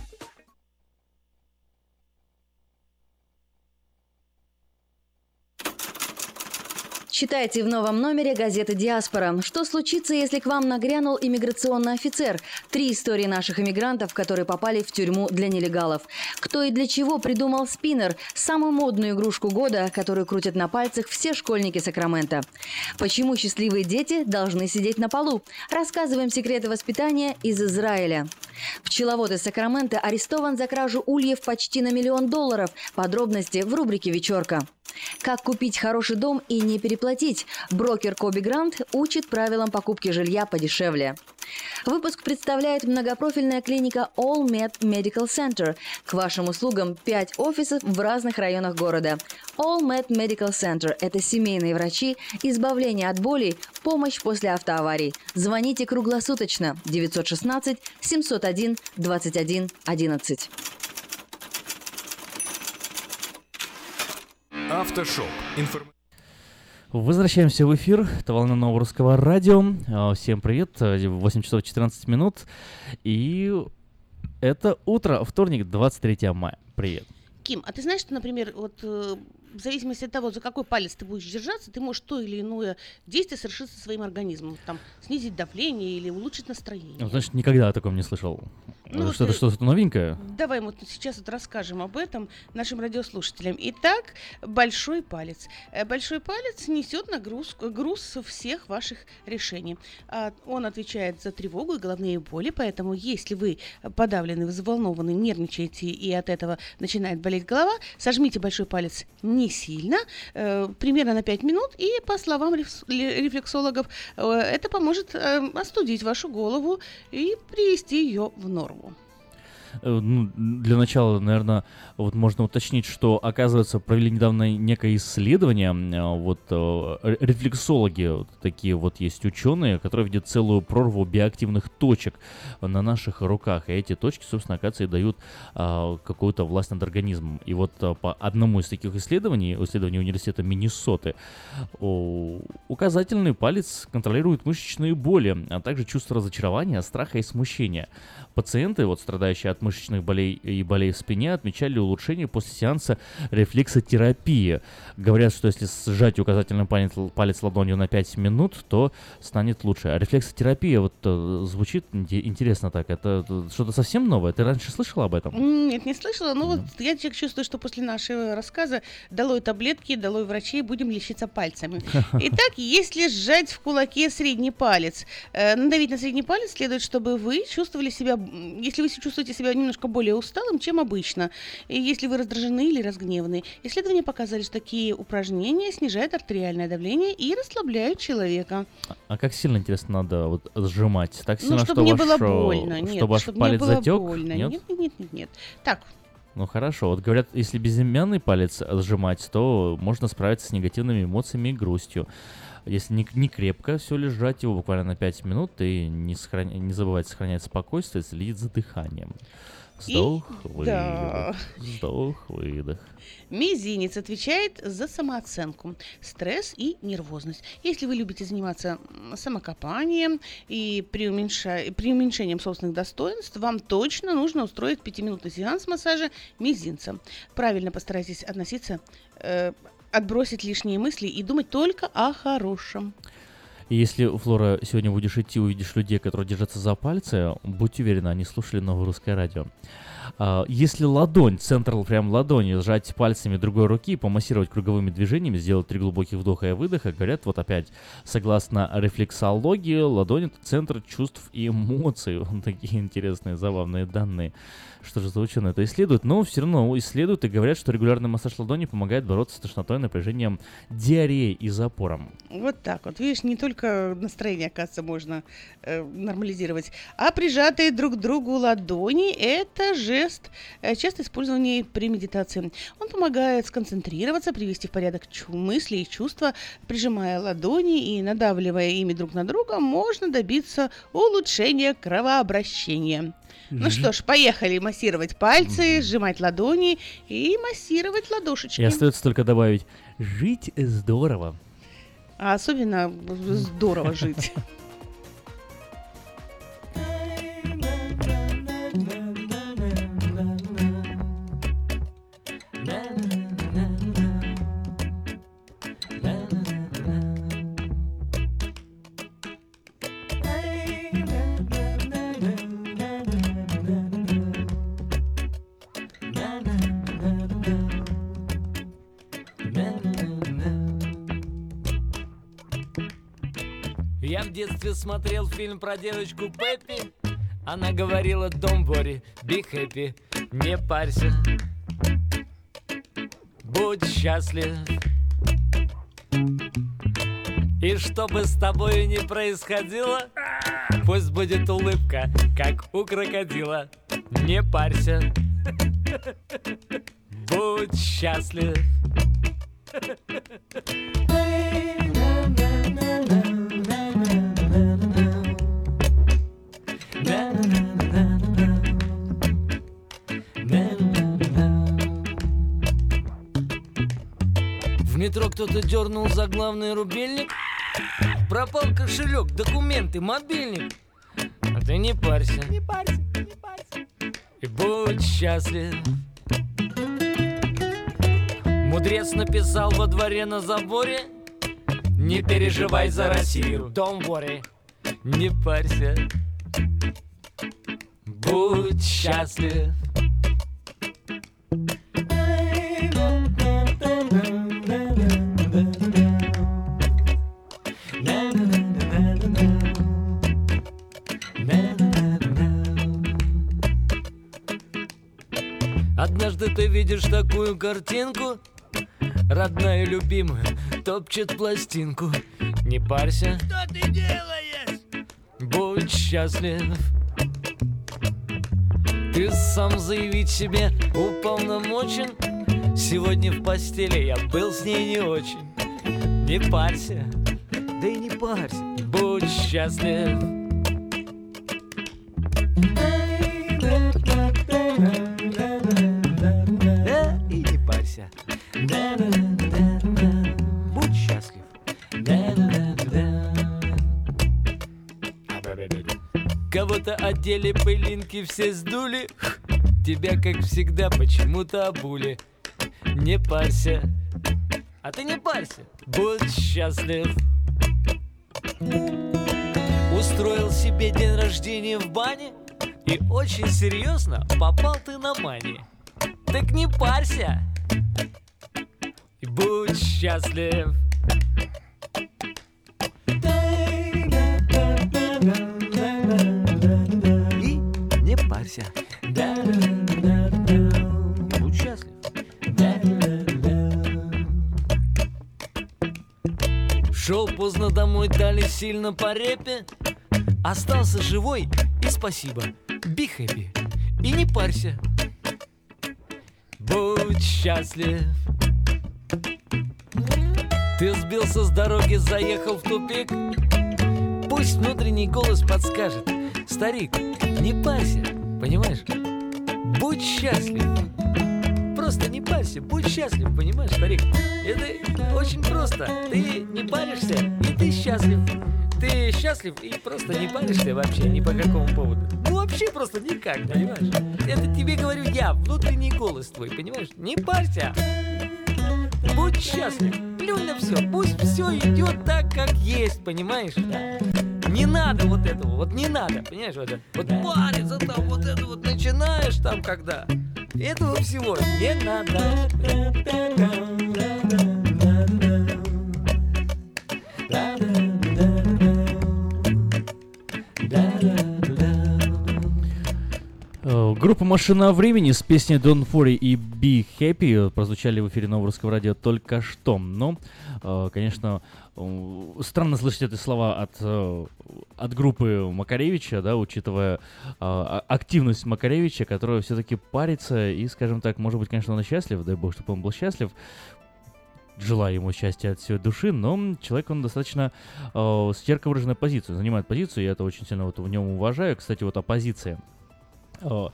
S3: Читайте в новом номере газеты «Диаспора». Что случится, если к вам нагрянул иммиграционный офицер? Три истории наших иммигрантов, которые попали в тюрьму для нелегалов. Кто и для чего придумал спиннер – самую модную игрушку года, которую крутят на пальцах все школьники Сакрамента. Почему счастливые дети должны сидеть на полу? Рассказываем секреты воспитания из Израиля. Пчеловод из Сакрамента арестован за кражу ульев почти на миллион долларов. Подробности в рубрике «Вечерка». Как купить хороший дом и не переплатить? Брокер Коби Грант учит правилам покупки жилья подешевле. Выпуск представляет многопрофильная клиника All Med Medical Center. К вашим услугам 5 офисов в разных районах города. All Med Medical Center – это семейные врачи, избавление от болей, помощь после автоаварий. Звоните круглосуточно 916 701 21 11.
S13: Автошоп. Информ...
S1: Возвращаемся в эфир. Это волна нового русского радио. А, Всем привет. 8 часов 14 минут. И это утро, вторник, 23 мая. Привет.
S2: Ким, а ты знаешь, что, например, вот э, в зависимости от того, за какой палец ты будешь держаться, ты можешь то или иное действие совершить со своим организмом. Там, снизить давление или улучшить настроение.
S1: Ну, Значит, никогда о таком не слышал.
S2: Ну, вот,
S1: что-то,
S2: э,
S1: что-то новенькое?
S2: Давай мы вот сейчас вот расскажем об этом нашим радиослушателям. Итак, большой палец. Э, Большой палец несет нагрузку, груз всех ваших решений. А, Он отвечает за тревогу и головные боли, поэтому если вы подавлены, взволнованы, нервничаете и от этого начинает болеть голова, сожмите большой палец не сильно, э, примерно на 5 минут, и по словам рефлексологов, э, это поможет э, остудить вашу голову и привести ее в норму.
S1: Э, ну, для начала, наверное, вот можно уточнить, что, оказывается, провели недавно некое исследование. э, Вот э, ре- рефлексологи, вот такие вот есть ученые, которые видят целую прорву биоактивных точек на наших руках. И эти точки, собственно, оказывается, и дают а, какую-то власть над организмом. И вот а, по одному из таких исследований, исследований университета Миннесоты, о, указательный палец контролирует мышечные боли, а также чувство разочарования, страха и смущения. Пациенты, вот страдающие от мышечных болей и болей в спине, отмечали улучшение после сеанса рефлексотерапии. Говорят, что если сжать указательный палец, палец ладонью на 5 минут, то станет лучше. А рефлексотерапия вот э, звучит инте- интересно так. Это э, что-то совсем новое? Ты раньше слышала об этом?
S2: Нет, не слышала, но вот я чувствую, что после нашего рассказа долой таблетки, долой врачей, будем лечиться пальцами. Итак, если сжать в кулаке средний палец, э, надавить на средний палец следует, чтобы вы чувствовали себя, если вы чувствуете себя немножко более усталым, чем обычно, если вы раздражены или разгневаны. Исследования показали, что такие упражнения снижают артериальное давление и расслабляют человека.
S1: А как сильно, интересно, надо вот сжимать? Так сильно,
S2: ну, чтобы
S1: что
S2: не
S1: ваш,
S2: было больно. Нет,
S1: чтобы ваш
S2: чтобы
S1: палец
S2: не было
S1: затек?
S2: больно.
S1: Нет?
S2: Нет, нет, нет, нет, нет. Так,
S1: Ну хорошо, вот говорят, если безымянный палец сжимать, то можно справиться с негативными эмоциями и грустью. Если не, не крепко все лежать его буквально на 5 минут и не, сохраня- не забывать сохранять спокойствие, следить за дыханием. Вздох, выдох,
S2: да.
S1: вздох, выдох.
S2: Мизинец отвечает за самооценку, стресс и нервозность. Если вы любите заниматься самокопанием и преуменьша- преуменьшением собственных достоинств, вам точно нужно устроить пятиминутный сеанс массажа мизинца. Правильно постарайтесь относиться, э, отбросить лишние мысли и думать только о хорошем.
S1: И если, Флора, сегодня будешь идти, увидишь людей, которые держатся за пальцы, будь уверена, они слушали новое русское радио. А, Если ладонь, центр прям ладони, сжать пальцами другой руки, помассировать круговыми движениями, сделать три глубоких вдоха и выдоха, говорят, вот опять, согласно рефлексологии, ладонь это центр чувств и эмоций. Вот такие интересные, забавные данные. Что же за ученые это исследуют? Но все равно исследуют и говорят, что регулярный массаж ладони помогает бороться с тошнотой, напряжением, диареей и запором.
S2: Вот так вот. Видишь, не только настроение, оказывается, можно э, нормализировать, а прижатые друг к другу ладони – это жест, э, часто использованный при медитации. Он помогает сконцентрироваться, привести в порядок мысли и чувства. Прижимая ладони и надавливая ими друг на друга, можно добиться улучшения кровообращения. Ну что ж, поехали массировать пальцы, сжимать ладони и массировать ладошечки.
S1: И остается только добавить «жить здорово».
S2: А особенно здорово жить.
S6: детстве смотрел фильм про девочку Пеппи. Она говорила «Don't worry, be happy, не парься». Будь счастлив, И что бы с тобой ни происходило, пусть будет улыбка, как у крокодила. Не парься, будь счастлив. Метро кто-то дернул за главный рубильник. Пропал кошелек, документы, мобильник. А ты не парься. Не парься, не парься. И будь счастлив. Мудрец написал во дворе на заборе Не переживай за Россию, don't worry Не парься Будь счастлив видишь такую картинку? Родная любимая топчет пластинку. Не парься.
S22: Что ты делаешь?
S6: Будь счастлив. Ты сам заявить себе уполномочен. Сегодня в постели я был с ней не очень. Не парься. Да и не парься. Будь счастлив Одели пылинки все сдули. Тебя, как всегда, почему-то обули. Не парься. А ты не парься. Будь счастлив. Устроил себе день рождения в бане. И очень серьезно попал ты на мани. Так не парься. И будь счастлив парься Будь счастлив. Шел поздно домой, дали сильно по репе. Остался живой и спасибо. Be happy. И не парься. Будь счастлив. Ты сбился с дороги, заехал в тупик. Пусть внутренний голос подскажет. Старик, не парься, понимаешь? Будь счастлив Просто не парься, будь счастлив, понимаешь, старик? Это очень просто Ты не паришься, и ты счастлив Ты счастлив и просто не паришься вообще ни по какому поводу Ну вообще просто никак, понимаешь? Это тебе говорю я, внутренний голос твой, понимаешь? Не парься Будь счастлив, плюнь на все, пусть все идет так, как есть, понимаешь? Не надо вот этого, вот не надо, понимаешь? Вот, это, вот париться там, вот это вот начинаешь там когда. Этого всего не надо.
S1: Э, Группа «Машина времени» с песней «Don't Worry» и «Be Happy» прозвучали в эфире Нового Русского Радио только что. Но, э, конечно, э, странно слышать эти слова от, э, от группы Макаревича, да, учитывая э, а- активность Макаревича, которая все-таки парится и, скажем так, может быть, конечно, он и счастлив, дай бог, чтобы он был счастлив, желаю ему счастья от всей души, но человек, он достаточно э, с ярко выраженной позицией, занимает позицию, я это очень сильно вот в нем уважаю. Кстати, вот оппозиция. Э,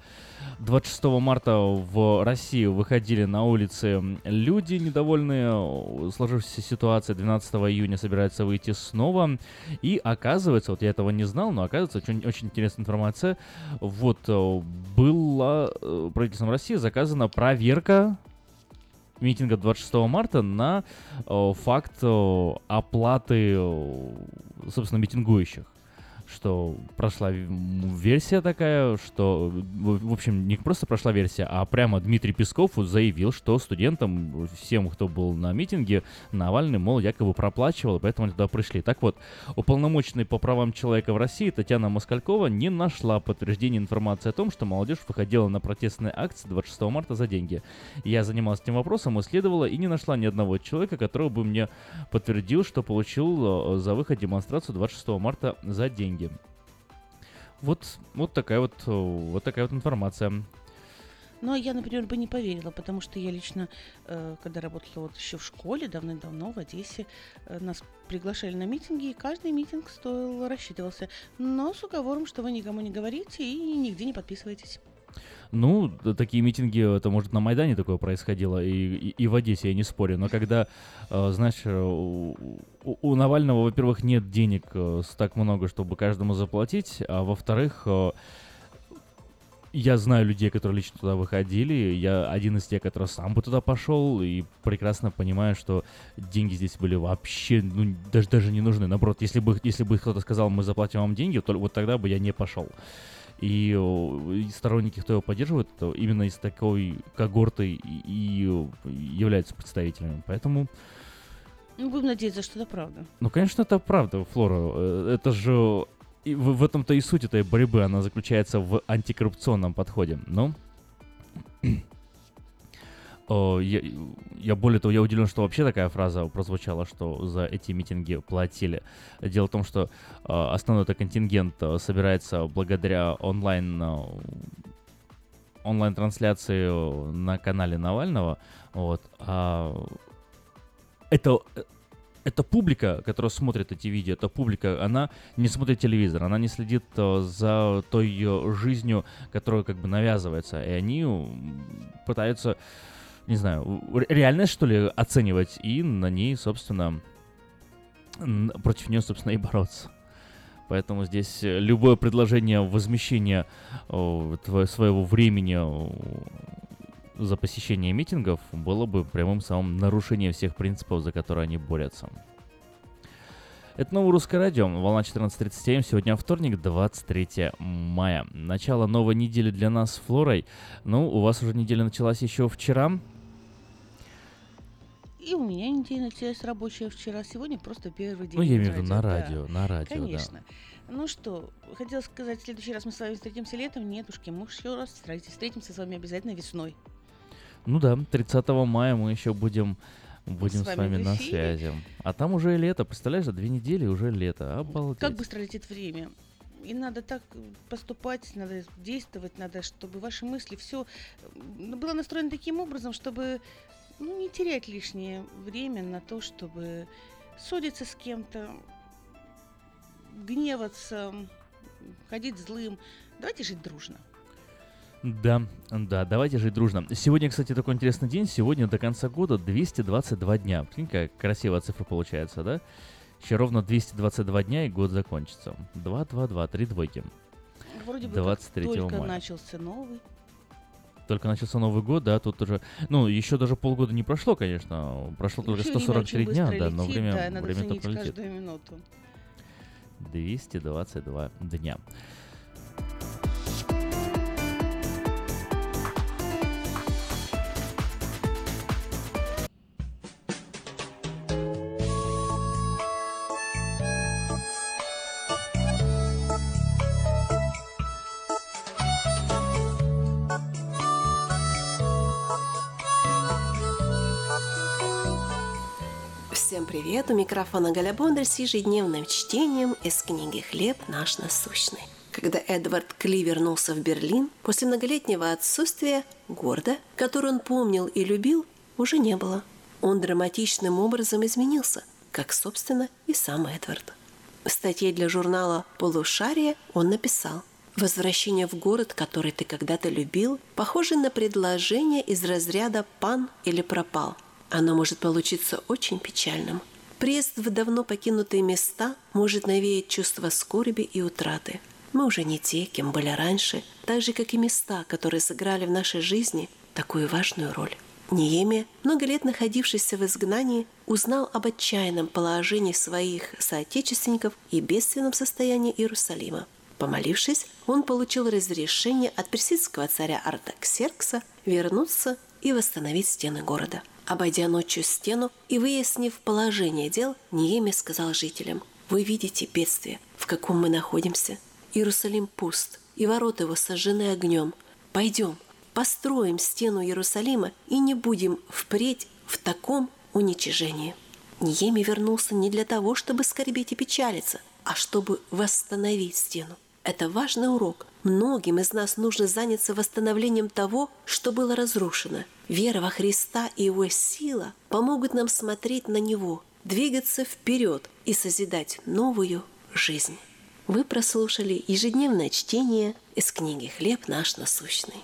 S1: 26 марта в Россию выходили на улицы люди, недовольные сложившейся ситуацией. 12 июня собираются выйти снова. И оказывается, вот я этого не знал, но оказывается, очень, очень интересная информация. Вот э, была э, правительством России заказана проверка митинга 26 марта на э, факт оплаты, собственно, митингующих. Что прошла версия такая, что, в общем, не просто прошла версия, а прямо Дмитрий Песков заявил, что студентам, всем, кто был на митинге, Навальный, мол, якобы проплачивал, поэтому они туда пришли. Так вот, уполномоченный по правам человека в России Татьяна Москалькова не нашла подтверждения информации о том, что молодежь выходила на протестные акции 26 марта за деньги. Я занималась этим вопросом, исследовала и не нашла ни одного человека, который бы мне подтвердил, что получил э, за выход демонстрацию 26 марта за деньги. Вот, вот такая вот, э, вот такая вот информация.
S2: Ну, а я, например, бы не поверила, потому что я лично, э, когда работала вот еще в школе, давным-давно в Одессе, э, нас приглашали на митинги, и каждый митинг стоил, рассчитывался. Но с уговором, что вы никому не говорите и нигде не подписываетесь.
S1: Ну, такие митинги, это может на Майдане такое происходило, и, и, и в Одессе, я не спорю. Но когда, э, знаешь, у, у Навального, во-первых, нет денег э, так много, чтобы каждому заплатить, а во-вторых, э, я знаю людей, которые лично туда выходили. Я один из тех, который сам бы туда пошел, и прекрасно понимаю, что деньги здесь были вообще, ну, даже, даже не нужны. Наоборот, если бы, если бы кто-то сказал, мы заплатим вам деньги, то вот тогда бы я не пошел. И, и сторонники, кто его поддерживает, то именно из такой когорты и, и являются представителями. Поэтому...
S2: Ну, будем надеяться, что это правда.
S1: Ну, конечно, это правда, Флора. Э, это же... И в, в этом-то и суть этой борьбы, она заключается в антикоррупционном подходе. Ну, я, я более того, я удивлен, что вообще такая фраза прозвучала, что за эти митинги платили. Дело в том, что э, основной это контингент э, собирается благодаря онлайн э, онлайн-трансляции на канале Навального. Вот. А это эта публика, которая смотрит эти видео, эта публика, она не смотрит телевизор, она не следит за той жизнью, которая как бы навязывается, и они пытаются не знаю, реальность, что ли, оценивать и на ней, собственно, против нее, собственно, и бороться. Поэтому здесь любое предложение возмещения своего времени за посещение митингов было бы прямым самым нарушением всех принципов, за которые они борются. Это новое русское радио, волна 14.37, сегодня вторник, 23 мая. Начало новой недели для нас с Флорой. Ну, у вас уже неделя началась еще вчера,
S2: и у меня неделя началась рабочая вчера. Сегодня просто первый день.
S1: Ну, я имею в виду на радио, да. на радио,
S2: Конечно. Да. Ну что, хотела сказать, в следующий раз мы с вами встретимся летом. Нет, уж мы еще раз встретимся, встретимся с вами обязательно весной.
S1: Ну да, 30 мая мы еще будем Будем с вами, с вами на связи. А там уже лето, представляешь, за две недели уже лето. Обалдеть.
S2: Как быстро летит время. И надо так поступать, надо действовать, надо, чтобы ваши мысли все было настроено таким образом, чтобы ну, не терять лишнее время на то, чтобы ссориться с кем-то, гневаться, ходить злым. Давайте жить дружно.
S1: Да, да, давайте жить дружно. Сегодня, кстати, такой интересный день. Сегодня до конца года 222 дня. Прикинь, какая красивая цифра получается, да? Еще ровно 222 дня и год закончится. 2, 2, 2, 3 двойки.
S2: Вроде бы 23 как только мая. начался новый
S1: только начался Новый год, да, тут уже, ну, еще даже полгода не прошло, конечно, прошло только 143 дня, да, но время,
S2: да,
S1: время
S2: летит. каждую минуту.
S1: 222 дня.
S22: Привет! У микрофона Галя Бондарь с ежедневным чтением из книги «Хлеб наш насущный». Когда Эдвард Кли вернулся в Берлин, после многолетнего отсутствия, города, который он помнил и любил, уже не было. Он драматичным образом изменился, как, собственно, и сам Эдвард. В статье для журнала «Полушарие» он написал «Возвращение в город, который ты когда-то любил, похоже на предложение из разряда «пан» или «пропал», оно может получиться очень печальным. Приезд в давно покинутые места может навеять чувство скорби и утраты. Мы уже не те, кем были раньше, так же, как и места, которые сыграли в нашей жизни такую важную роль. Неемия, много лет находившийся в изгнании, узнал об отчаянном положении своих соотечественников и бедственном состоянии Иерусалима. Помолившись, он получил разрешение от персидского царя Артаксеркса вернуться и восстановить стены города. Обойдя ночью стену и выяснив положение дел, Неемия сказал жителям, «Вы видите бедствие, в каком мы находимся. Иерусалим пуст, и ворота его сожжены огнем. Пойдем, построим стену Иерусалима и не будем впредь в таком уничижении». Ниеми вернулся не для того, чтобы скорбеть и печалиться, а чтобы восстановить стену. Это важный урок. Многим из нас нужно заняться восстановлением того, что было разрушено. Вера во Христа и Его сила помогут нам смотреть на Него, двигаться вперед и созидать новую жизнь. Вы прослушали ежедневное чтение из книги «Хлеб наш насущный».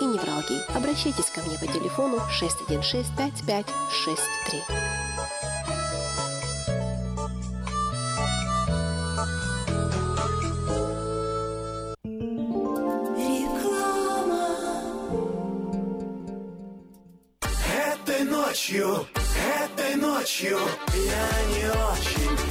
S22: и невралгии. Обращайтесь ко мне по телефону 616 5563.
S23: Этой ночью, этой ночью я не очень.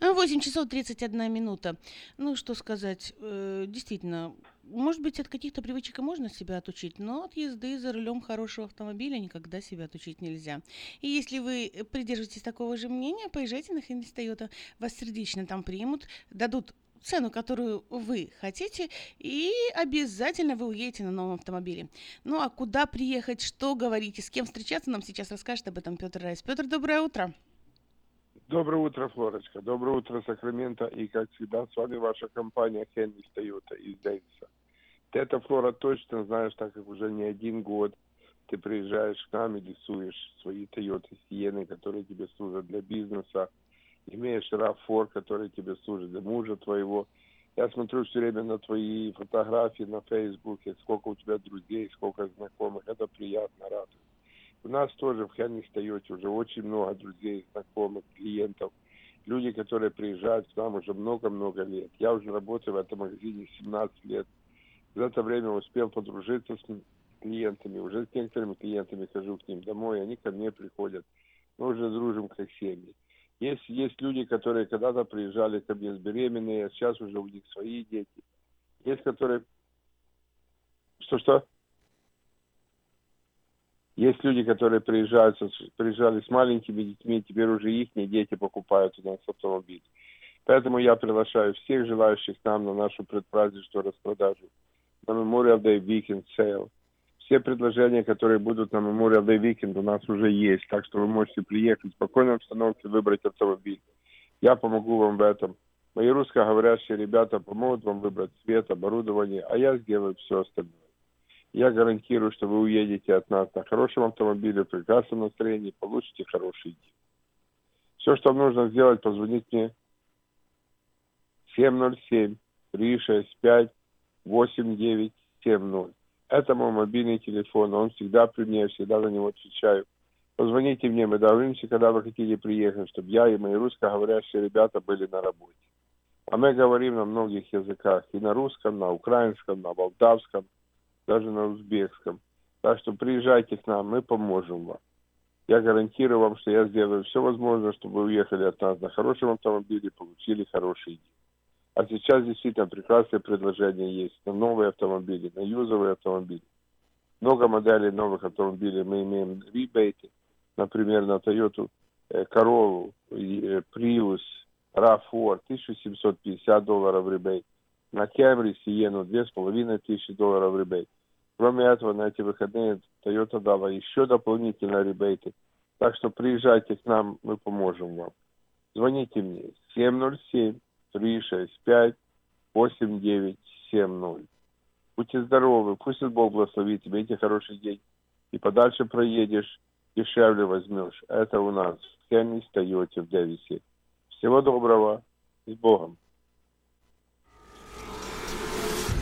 S2: 8 часов 31 минута. Ну, что сказать, э, действительно, может быть, от каких-то привычек и можно себя отучить, но от езды за рулем хорошего автомобиля никогда себя отучить нельзя. И если вы придерживаетесь такого же мнения, поезжайте на Хенрис Тойота. Вас сердечно там примут, дадут цену, которую вы хотите, и обязательно вы уедете на новом автомобиле. Ну а куда приехать, что говорить и с кем встречаться, нам сейчас расскажет об этом Петр Райс. Петр, доброе утро.
S24: Доброе утро, Флорочка. Доброе утро, Сакраменто. И, как всегда, с вами ваша компания Хенри Тойота из Дэвиса. Ты это, Флора, точно знаешь, так как уже не один год ты приезжаешь к нам и рисуешь свои Тойоты Сиены, которые тебе служат для бизнеса. Имеешь RAV4, который тебе служит для мужа твоего. Я смотрю все время на твои фотографии на Фейсбуке, сколько у тебя друзей, сколько знакомых. Это приятно, радует. У нас тоже в Хенни Тойоте уже очень много друзей, знакомых, клиентов. Люди, которые приезжают к нам уже много-много лет. Я уже работаю в этом магазине 17 лет. За это время успел подружиться с клиентами. Уже с некоторыми клиентами хожу к ним домой, они ко мне приходят. Мы уже дружим как семьи. Есть, есть люди, которые когда-то приезжали ко мне с беременные, а сейчас уже у них свои дети. Есть, которые... Что-что? Есть люди, которые приезжают, приезжали с маленькими детьми, теперь уже их дети покупают у нас автомобиль. Поэтому я приглашаю всех желающих к нам на нашу предпраздничную распродажу на Memorial Day Weekend Sale. Все предложения, которые будут на Memorial Day Weekend, у нас уже есть. Так что вы можете приехать в спокойной обстановке, выбрать автомобиль. Я помогу вам в этом. Мои русскоговорящие ребята помогут вам выбрать цвет, оборудование, а я сделаю все остальное. Я гарантирую, что вы уедете от нас на хорошем автомобиле, в прекрасном настроении, получите хороший день. Все, что вам нужно сделать, позвонить мне 707 365 8970. Это мой мобильный телефон, он всегда при мне, я всегда на него отвечаю. Позвоните мне, мы договоримся, когда вы хотите приехать, чтобы я и мои русскоговорящие ребята были на работе. А мы говорим на многих языках, и на русском, на украинском, на молдавском, даже на узбекском. Так что приезжайте к нам, мы поможем вам. Я гарантирую вам, что я сделаю все возможное, чтобы вы уехали от нас на хорошем автомобиле и получили хороший день. А сейчас действительно прекрасные предложения есть на новые автомобили, на юзовые автомобили. Много моделей новых автомобилей мы имеем ребейты, например, на Toyota э, Corolla, э, Prius, RAV4 1750 долларов ребейт, на Camry Sienna 2500 долларов ребейт. Кроме этого, на эти выходные Toyota дала еще дополнительные ребейты. Так что приезжайте к нам, мы поможем вам. Звоните мне 707 365 8970. Будьте здоровы, пусть Бог благословит имейте хороший день. И подальше проедешь, дешевле возьмешь. Это у нас в Кенни Тойоте в Дэвисе. Всего доброго, с Богом.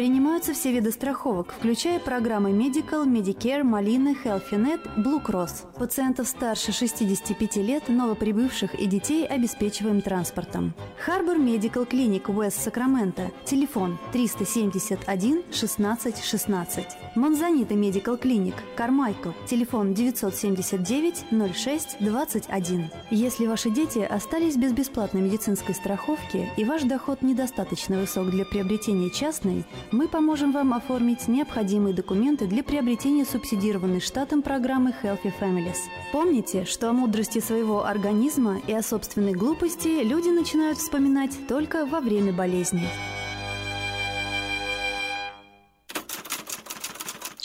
S25: Принимаются все виды страховок, включая программы Medical, Medicare, Малина, HealthyNet, Blue Cross. Пациентов старше 65 лет, новоприбывших и детей обеспечиваем транспортом. Харбор Медикал Клиник Уэст Сакраменто. Телефон 371 16 16. Монзанита Медикал Клиник Кармайкл. Телефон 979 06 21. Если ваши дети остались без бесплатной медицинской страховки и ваш доход недостаточно высок для приобретения частной, мы поможем вам оформить необходимые документы для приобретения субсидированной штатом программы Healthy Families. Помните, что о мудрости своего организма и о собственной глупости люди начинают вспоминать только во время болезни.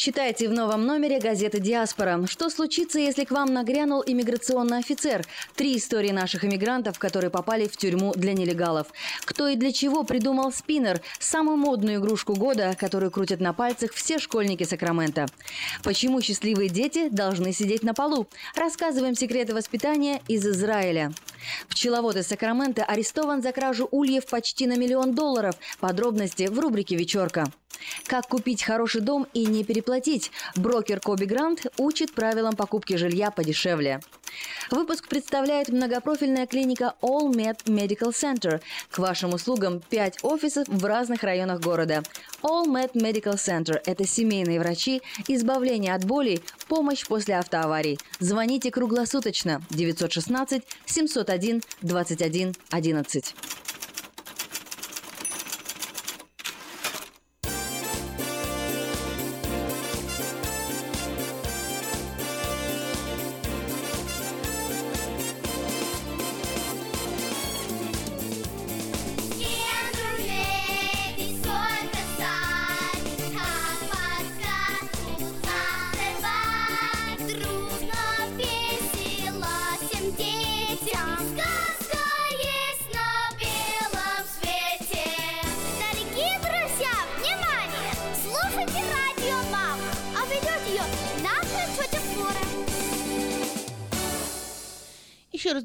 S3: Читайте в новом номере газеты «Диаспора». Что случится, если к вам нагрянул иммиграционный офицер? Три истории наших иммигрантов, которые попали в тюрьму для нелегалов. Кто и для чего придумал спиннер – самую модную игрушку года, которую крутят на пальцах все школьники Сакрамента. Почему счастливые дети должны сидеть на полу? Рассказываем секреты воспитания из Израиля. Пчеловод из Сакрамента арестован за кражу ульев почти на миллион долларов. Подробности в рубрике «Вечерка». Как купить хороший дом и не переплатить? Брокер Коби Грант учит правилам покупки жилья подешевле. Выпуск представляет многопрофильная клиника All Med Medical Center. К вашим услугам 5 офисов в разных районах города. All Med Medical Center – это семейные врачи, избавление от болей, помощь после автоаварий. Звоните круглосуточно 916 701 21 11.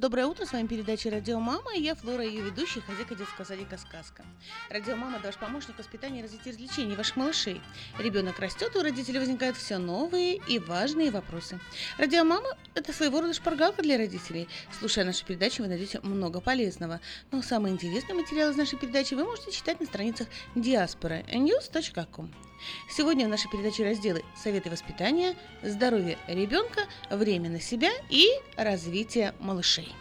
S2: Доброе утро. С вами передача «Радио Мама». Я Флора, ее ведущая, хозяйка детского садика «Сказка». «Радио Мама» – ваш помощник воспитания и развития развлечений ваших малышей. Ребенок растет, у родителей возникают все новые и важные вопросы. «Радио Мама» – это своего рода шпаргалка для родителей. Слушая наши передачи, вы найдете много полезного. Но самые интересные материалы из нашей передачи вы можете читать на страницах диаспоры news.com. Сегодня в нашей передаче разделы «Советы воспитания», «Здоровье ребенка», «Время на себя» и «Развитие малышей».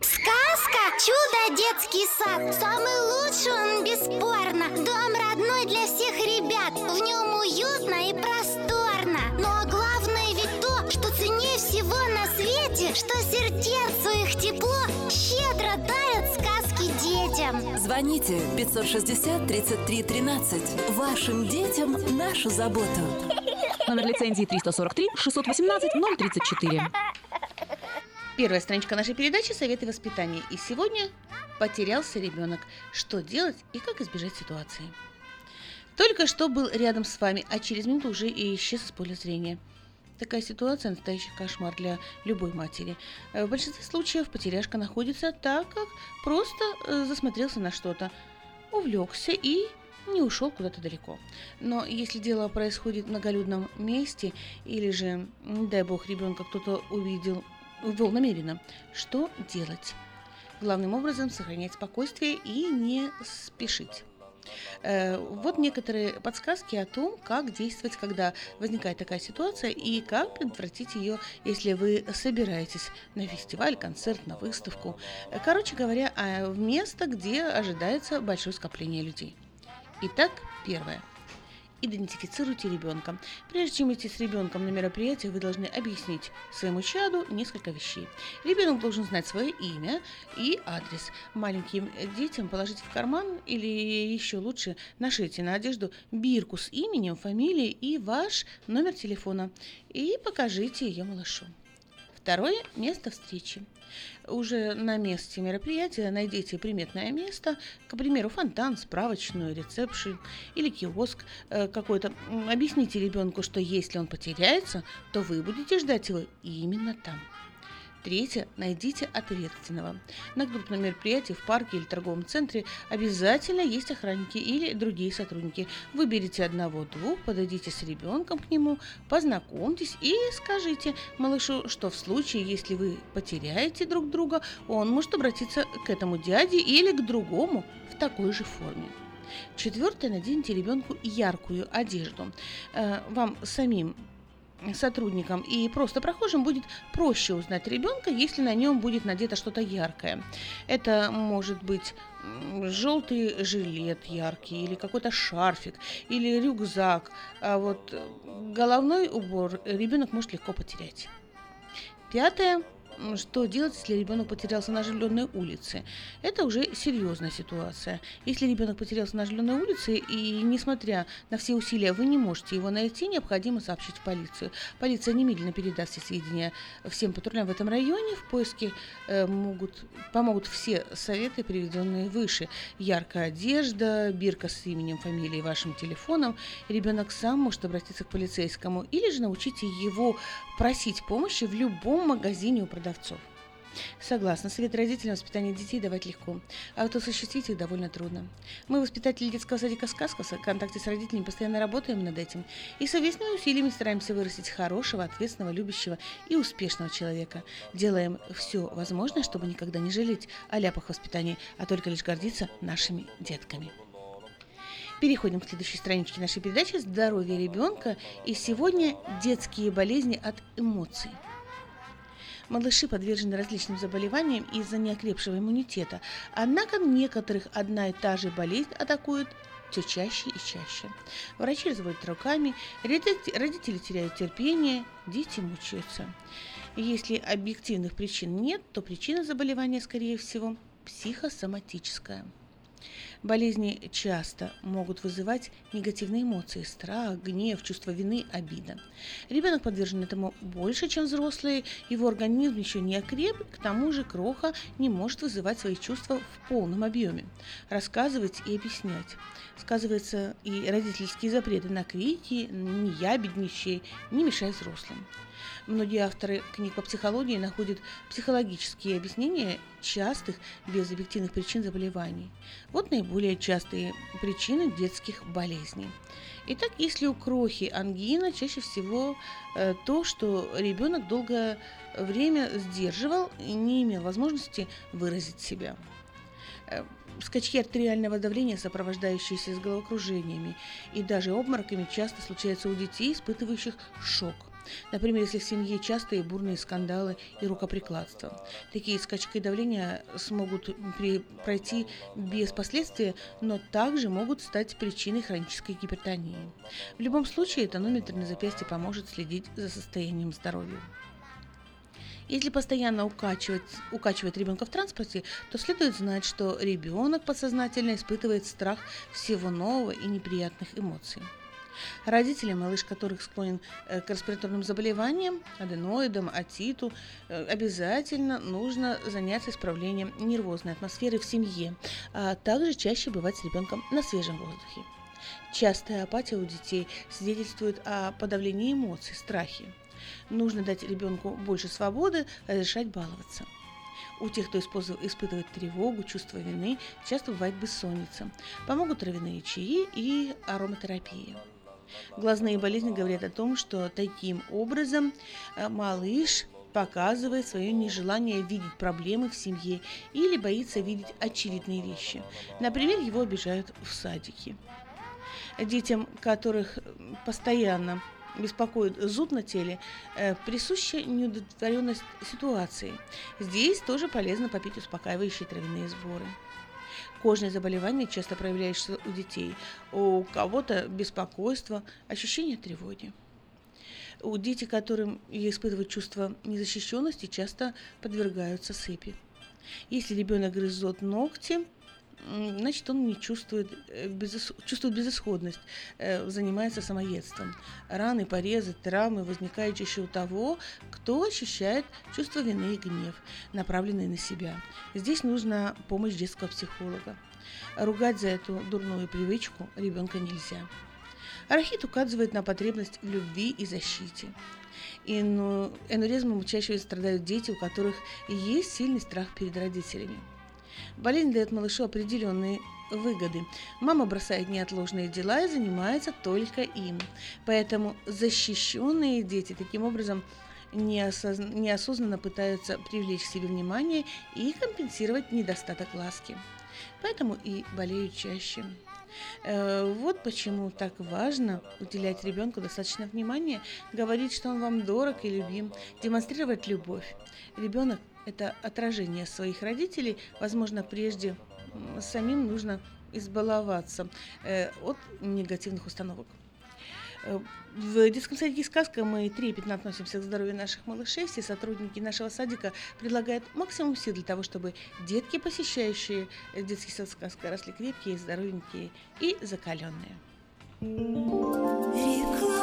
S26: Сказка «Чудо детский сад» Самый лучший он бесспорно. Дом родной для всех ребят. В нем уютно и просторно. Но главное ведь то, что ценнее всего на свете Что сердцу их тепло сказки детям
S20: Звоните 560 33 13. Вашим детям нашу заботу.
S27: Номер лицензии 343 618 034.
S2: Первая страничка нашей передачи «Советы воспитания». И сегодня потерялся ребенок. Что делать и как избежать ситуации. Только что был рядом с вами, а через минуту уже и исчез из поля зрения. Такая ситуация – настоящий кошмар для любой матери. Э, В большинстве случаев потеряшка находится так, как просто э, засмотрелся на что-то, увлекся и не ушел куда-то далеко. Но если дело происходит в многолюдном месте, или же, не дай бог, ребенка кто-то увидел, увел намеренно, что делать? Главным образом сохранять спокойствие и не спешить. Э, Вот некоторые подсказки о том, как действовать, когда возникает такая ситуация, и как предотвратить ее, если вы собираетесь на фестиваль, концерт, на выставку. Э, Короче говоря, а, в место, где ожидается большое скопление людей. Итак, первое. Идентифицируйте ребенка. Прежде чем идти с ребенком на мероприятие, вы должны объяснить своему чаду несколько вещей. Ребенок должен знать свое имя и адрес. Маленьким детям положите в карман или еще лучше нашите на одежду бирку с именем, фамилией и ваш номер телефона и покажите ее малышу. Второе – место встречи. Уже на месте мероприятия найдите приметное место, к примеру, фонтан, справочную, ресепшн или киоск э, какой-то. Объясните ребенку, что если он потеряется, то вы будете ждать его именно там. Третье. Найдите ответственного. На крупном мероприятии в парке или торговом центре обязательно есть охранники или другие сотрудники. Выберите одного-двух, подойдите с ребенком к нему, познакомьтесь и скажите малышу, что в случае, если вы потеряете друг друга, он может обратиться к этому дяде или к другому в такой же форме. Четвертое. Наденьте ребенку яркую одежду. Э, Вам самим сотрудникам и просто прохожим будет проще узнать ребенка, если на нем будет надето что-то яркое. Это может быть желтый жилет яркий, или какой-то шарфик, или рюкзак. А вот э, головной убор ребенок может легко потерять. Пятое. Что делать, если ребенок потерялся на оживленной улице? Это уже серьезная ситуация. Если ребенок потерялся на оживленной улице и, несмотря на все усилия, вы не можете его найти, необходимо сообщить в полицию. Полиция немедленно передаст все сведения всем патрулям в этом районе. В поиске э, могут, помогут все советы, приведенные выше. Яркая одежда, бирка с именем, фамилией, вашим телефоном. Ребенок сам может обратиться к полицейскому или же научите его просить помощи в любом магазине у продавцов. Согласна, совет родителям воспитания детей давать легко, а вот осуществить их довольно трудно. Мы, воспитатели детского садика «Сказка», в контакте с родителями постоянно работаем над этим и совместными усилиями стараемся вырастить хорошего, ответственного, любящего и успешного человека. Делаем все возможное, чтобы никогда не жалеть о ляпах воспитания, а только лишь гордиться нашими детками. Переходим к следующей страничке нашей передачи «Здоровье ребенка». И сегодня детские болезни от эмоций. Малыши подвержены различным заболеваниям из-за неокрепшего иммунитета, однако некоторых одна и та же болезнь атакует все чаще и чаще. Врачи разводят руками, родители теряют терпение, дети мучаются. Если объективных причин нет, то причина заболевания, скорее всего, психосоматическая. Болезни часто могут вызывать негативные эмоции – страх, гнев, чувство вины, обида. Ребенок подвержен этому больше, чем взрослые, его организм еще не окреп, к тому же кроха не может вызывать свои чувства в полном объеме, рассказывать и объяснять. Сказываются и родительские запреты на крики, не ябедничай, не мешай взрослым. Многие авторы книг по психологии находят психологические объяснения частых без объективных причин заболеваний. Вот наиболее частые причины детских болезней. Итак, если у крохи ангина, чаще всего э, то, что ребенок долгое время сдерживал и не имел возможности выразить себя. Э, скачки артериального давления, сопровождающиеся с головокружениями и даже обмороками, часто случаются у детей, испытывающих шок. Например, если в семье частые бурные скандалы и рукоприкладство. Такие скачки давления смогут пройти без последствий, но также могут стать причиной хронической гипертонии. В любом случае, тонометр на запястье поможет следить за состоянием здоровья. Если постоянно укачивать, укачивать ребенка в транспорте, то следует знать, что ребенок подсознательно испытывает страх всего нового и неприятных эмоций. Родители, малыш которых склонен э, к респираторным заболеваниям, аденоидам, атиту, э, обязательно нужно заняться исправлением нервозной атмосферы в семье, а также чаще бывать с ребенком на свежем воздухе. Частая апатия у детей свидетельствует о подавлении эмоций, страхе. Нужно дать ребенку больше свободы, разрешать баловаться. У тех, кто испытывает тревогу, чувство вины, часто бывает бессонница. Помогут травяные чаи и ароматерапия. Глазные болезни говорят о том, что таким образом э, малыш показывает свое нежелание видеть проблемы в семье или боится видеть очевидные вещи. Например, его обижают в садике. Детям, которых постоянно беспокоит зуд на теле, э, присуща неудовлетворенность ситуации. Здесь тоже полезно попить успокаивающие травяные сборы. Кожные заболевания часто проявляются у детей. У кого-то беспокойство, ощущение тревоги. У детей, которым испытывают чувство незащищенности, часто подвергаются сыпи. Если ребенок грызет ногти, значит, он не чувствует, э, безыс... чувствует безысходность, э, занимается самоедством. Раны, порезы, травмы возникают чаще у того, кто ощущает чувство вины и гнев, направленные на себя. Здесь нужна помощь детского психолога. Ругать за эту дурную привычку ребенка нельзя. Архит указывает на потребность в любви и защите. Энуризмом чаще страдают дети, у которых есть сильный страх перед родителями. Болезнь дает малышу определенные выгоды. Мама бросает неотложные дела и занимается только им. Поэтому защищенные дети таким образом неосозн... неосознанно пытаются привлечь к себе внимание и компенсировать недостаток ласки. Поэтому и болеют чаще. Э, вот почему так важно уделять ребенку достаточно внимания, говорить, что он вам дорог и любим, демонстрировать любовь. Ребенок это отражение своих родителей. Возможно, прежде самим нужно избаловаться э, от негативных установок. Э, в детском садике «Сказка» мы трепетно относимся к здоровью наших малышей. Все сотрудники нашего садика предлагают максимум сил для того, чтобы детки, посещающие детский сад «Сказка», росли крепкие, здоровенькие и закаленные. Реклама.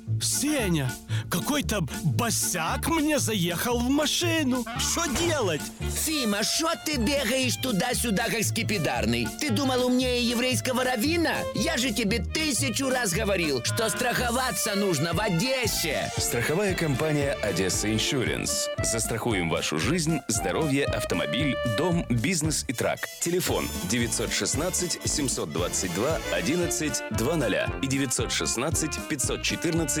S28: Сеня, какой-то босяк мне заехал в машину. Что делать?
S29: Сима, что ты бегаешь туда-сюда, как скипидарный? Ты думал умнее еврейского равина? Я же тебе тысячу раз говорил, что страховаться нужно в Одессе.
S30: Страховая компания «Одесса Иншуренс». Застрахуем вашу жизнь, здоровье, автомобиль, дом, бизнес и трак. Телефон 916 722 11 20 и 916 514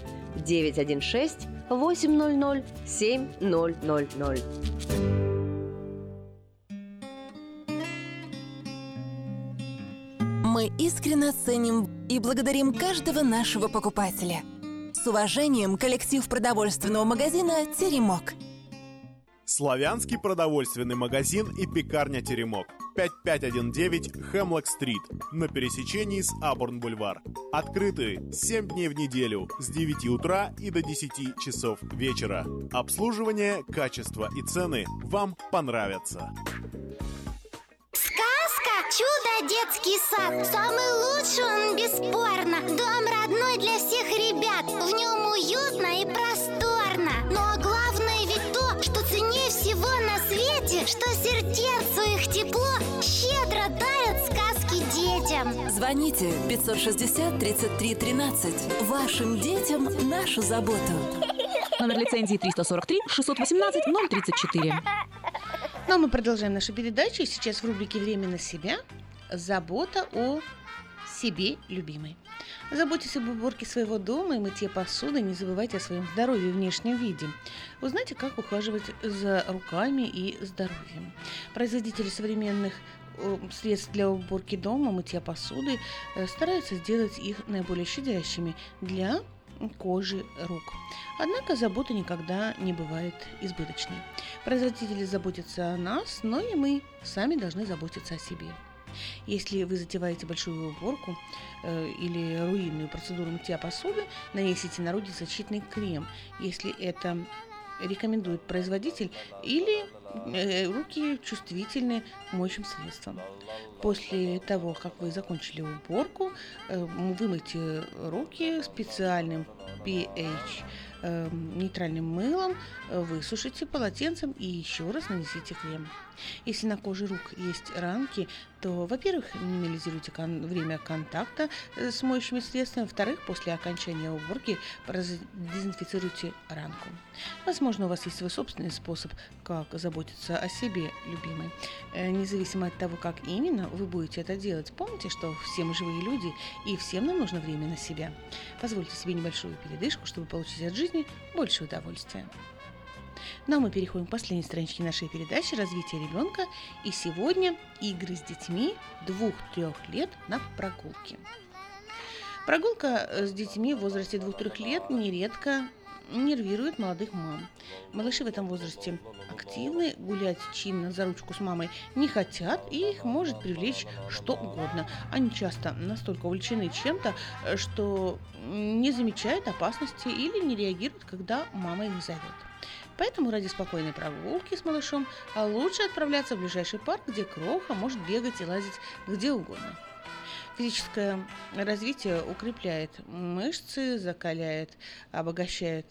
S3: 916 800 7000.
S20: Мы искренне ценим и благодарим каждого нашего покупателя. С уважением, коллектив продовольственного магазина «Теремок».
S31: Славянский продовольственный магазин и пекарня «Теремок». 5519 Хемлок-стрит на пересечении с Абурн-бульвар. Открыты 7 дней в неделю с 9 утра и до 10 часов вечера. Обслуживание, качество и цены вам понравятся.
S26: Сказка «Чудо детский сад» Самый лучший он бесспорно Дом родной для всех ребят В нем уютно и просторно Но главное ведь то, что ценнее всего на свете Что сердцу их тепло детям
S20: Звоните 560 33 13. Вашим детям нашу заботу.
S27: Номер лицензии 343 618 034.
S2: Ну, а мы продолжаем нашу передачу. И сейчас в рубрике «Время на себя» забота о себе любимой. Заботьтесь об уборке своего дома и мытье посуды, не забывайте о своем здоровье и внешнем виде. Узнайте, как ухаживать за руками и здоровьем. Производители современных средств для уборки дома, мытья посуды э, стараются сделать их наиболее щадящими для кожи рук. Однако забота никогда не бывает избыточной. Производители заботятся о нас, но и мы сами должны заботиться о себе. Если вы затеваете большую уборку э, или руинную процедуру мытья посуды, нанесите на руки защитный крем, если это рекомендует производитель, или э, руки чувствительны к моющим средствам. После того, как вы закончили уборку, э, вымойте руки специальным pH э, нейтральным мылом, высушите полотенцем и еще раз нанесите крем. Если на коже рук есть ранки, то, во-первых, минимализируйте кон- время контакта э, с моющими средствами, во-вторых, после окончания уборки дезинфицируйте ранку. Возможно, у вас есть свой собственный способ, как заботиться о себе, любимой. Э, Независимо от того, как именно вы будете это делать, помните, что все мы живые люди, и всем нам нужно время на себя. Позвольте себе небольшую передышку, чтобы получить от жизни больше удовольствия. Ну а мы переходим к последней страничке нашей передачи «Развитие ребенка». И сегодня игры с детьми двух-трех лет на прогулке. Прогулка э, с детьми в возрасте двух-трех лет нередко нервирует молодых мам. Малыши в этом возрасте активны, гулять чинно за ручку с мамой не хотят, и их может привлечь что угодно. Они часто настолько увлечены чем-то, э, что не замечают опасности или не реагируют, когда мама их зовет. Поэтому ради спокойной прогулки с малышом а лучше отправляться в ближайший парк, где Кроха может бегать и лазить где угодно. Физическое развитие укрепляет мышцы, закаляет, обогащает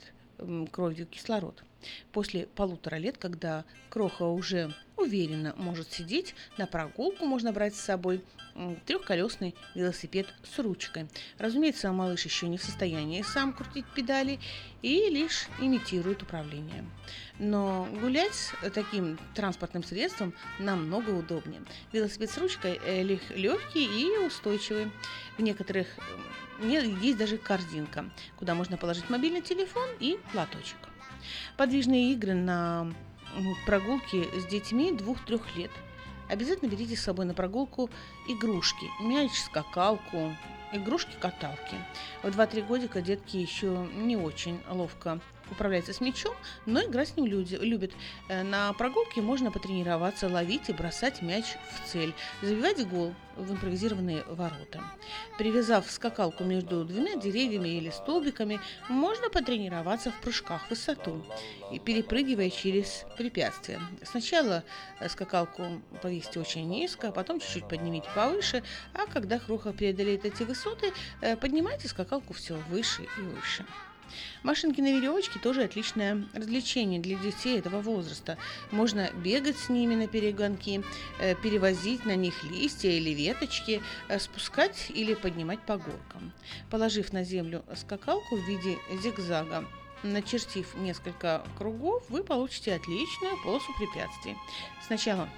S2: кровью кислород. После полутора лет, когда Кроха уже уверенно может сидеть, на прогулку можно брать с собой трехколесный велосипед с ручкой. Разумеется, малыш еще не в состоянии сам крутить педали и лишь имитирует управление. Но гулять с таким транспортным средством намного удобнее. Велосипед с ручкой э, лег- легкий и устойчивый. В некоторых есть даже корзинка, куда можно положить мобильный телефон и платочек. Подвижные игры на м, прогулке с детьми двух-трех лет. Обязательно берите с собой на прогулку игрушки, мяч, скакалку, игрушки-каталки. В 2-3 годика детки еще не очень ловко управляется с мячом, но играть с ним люди, любит. Э, На прогулке можно потренироваться, ловить и бросать мяч в цель, забивать гол в импровизированные ворота. Привязав скакалку между двумя деревьями или столбиками, можно потренироваться в прыжках в высоту, перепрыгивая через препятствия. Сначала э, скакалку повесьте очень низко, а потом чуть-чуть поднимите повыше, а когда круха преодолеет эти высоты, э, поднимайте скакалку все выше и выше. Машинки на веревочке тоже отличное развлечение для детей этого возраста. Можно бегать с ними на перегонки, э, перевозить на них листья или веточки, э, спускать или поднимать по горкам. Положив на землю скакалку в виде зигзага, начертив несколько кругов, вы получите отличную полосу препятствий. Сначала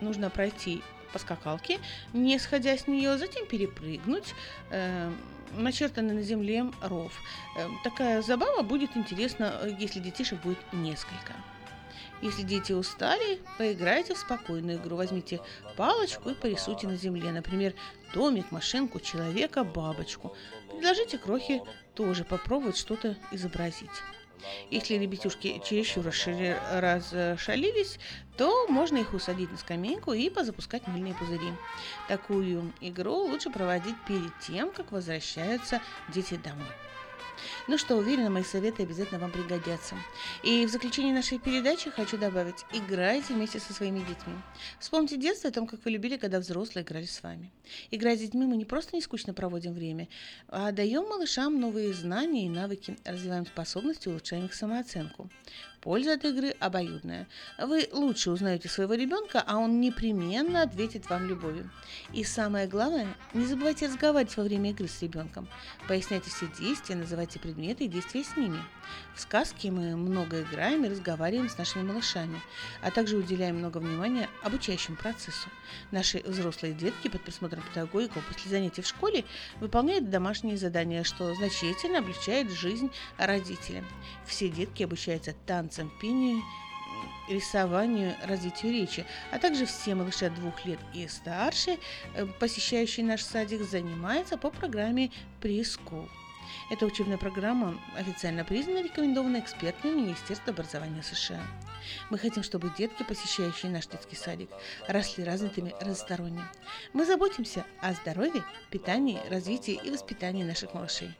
S2: нужно пройти по скакалке, не сходя с нее, затем перепрыгнуть э, начертанный на земле ров. Э, такая забава будет интересна, э, если детишек будет несколько. Если дети устали, поиграйте в спокойную игру. Возьмите палочку и порисуйте на земле, например, домик, машинку, человека, бабочку. Предложите крохи тоже попробовать что-то изобразить. Если ребятишки чересчур расшири- расшалились, то можно их усадить на скамейку и позапускать мыльные пузыри. Такую игру лучше проводить перед тем, как возвращаются дети домой. Ну что, уверена, мои советы обязательно вам пригодятся. И в заключение нашей передачи хочу добавить, играйте вместе со своими детьми. Вспомните детство о том, как вы любили, когда взрослые играли с вами. Играя с детьми мы не просто не скучно проводим время, а даем малышам новые знания и навыки, развиваем способности, улучшаем их самооценку. Польза от игры обоюдная. Вы лучше узнаете своего ребенка, а он непременно ответит вам любовью. И самое главное, не забывайте разговаривать во время игры с ребенком. Поясняйте все действия, называйте предметы и действия с ними. В сказке мы много играем и разговариваем с нашими малышами, а также уделяем много внимания обучающему процессу. Наши взрослые детки под присмотром педагогиков после занятий в школе выполняют домашние задания, что значительно облегчает жизнь родителям. Все детки обучаются танцам, пению, рисованию, развитию речи, а также все малыши от двух лет и старше, э, посещающие наш садик, занимаются по программе «Прескул». Эта учебная программа официально признана и рекомендована экспертами Министерства образования США. Мы хотим, чтобы детки, посещающие наш детский садик, росли развитыми разносторонне. Мы заботимся о здоровье, питании, развитии и воспитании наших малышей.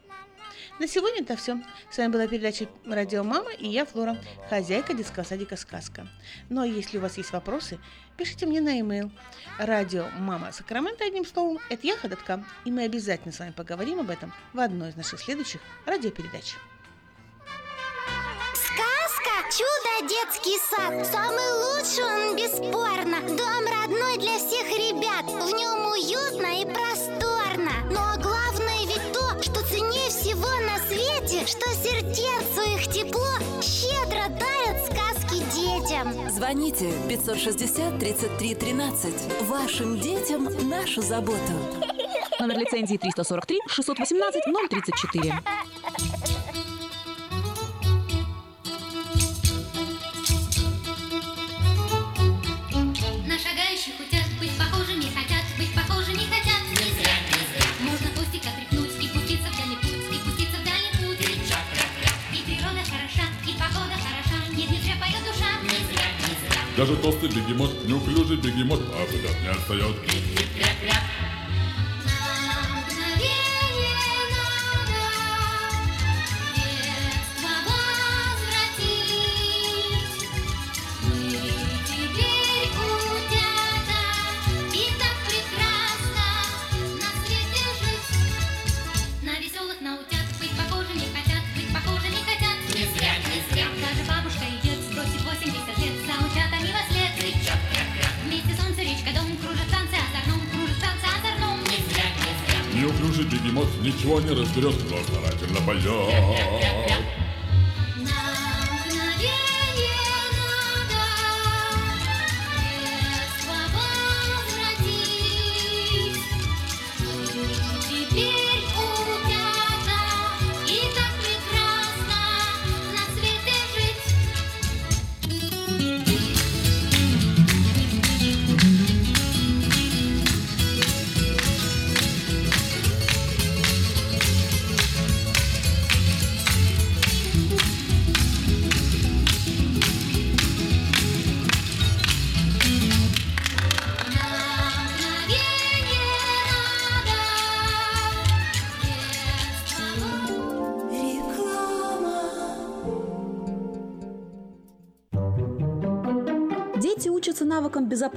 S2: На сегодня это все. С вами была передача «Радио Мама» и я, Флора, хозяйка детского садика «Сказка». Ну а если у вас есть вопросы, пишите мне на e-mail радио Мама Сакраменто одним словом, это я, Ходотка, и мы обязательно с вами поговорим об этом в одной из наших следующих радиопередач.
S26: Сказка «Чудо детский сад» Самый лучший он, бесспорно Дом родной для всех ребят В нем уютно и просторно Что сердцу их тепло щедро дарят сказки детям
S20: Звоните 560 33 13. Вашим детям нашу заботу.
S27: Номер лицензии 343 618 034.
S32: Даже толстый бегемот, неуклюжий бегемот, а куда не отстает.
S33: trabalhar.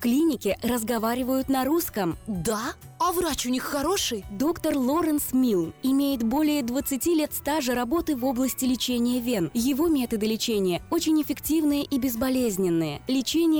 S20: В клинике разговаривают на русском.
S34: Да? А врач у них хороший?
S20: Доктор Лоренс Милл имеет более 20 лет стажа работы в области лечения вен. Его методы лечения очень эффективные и безболезненные. Лечение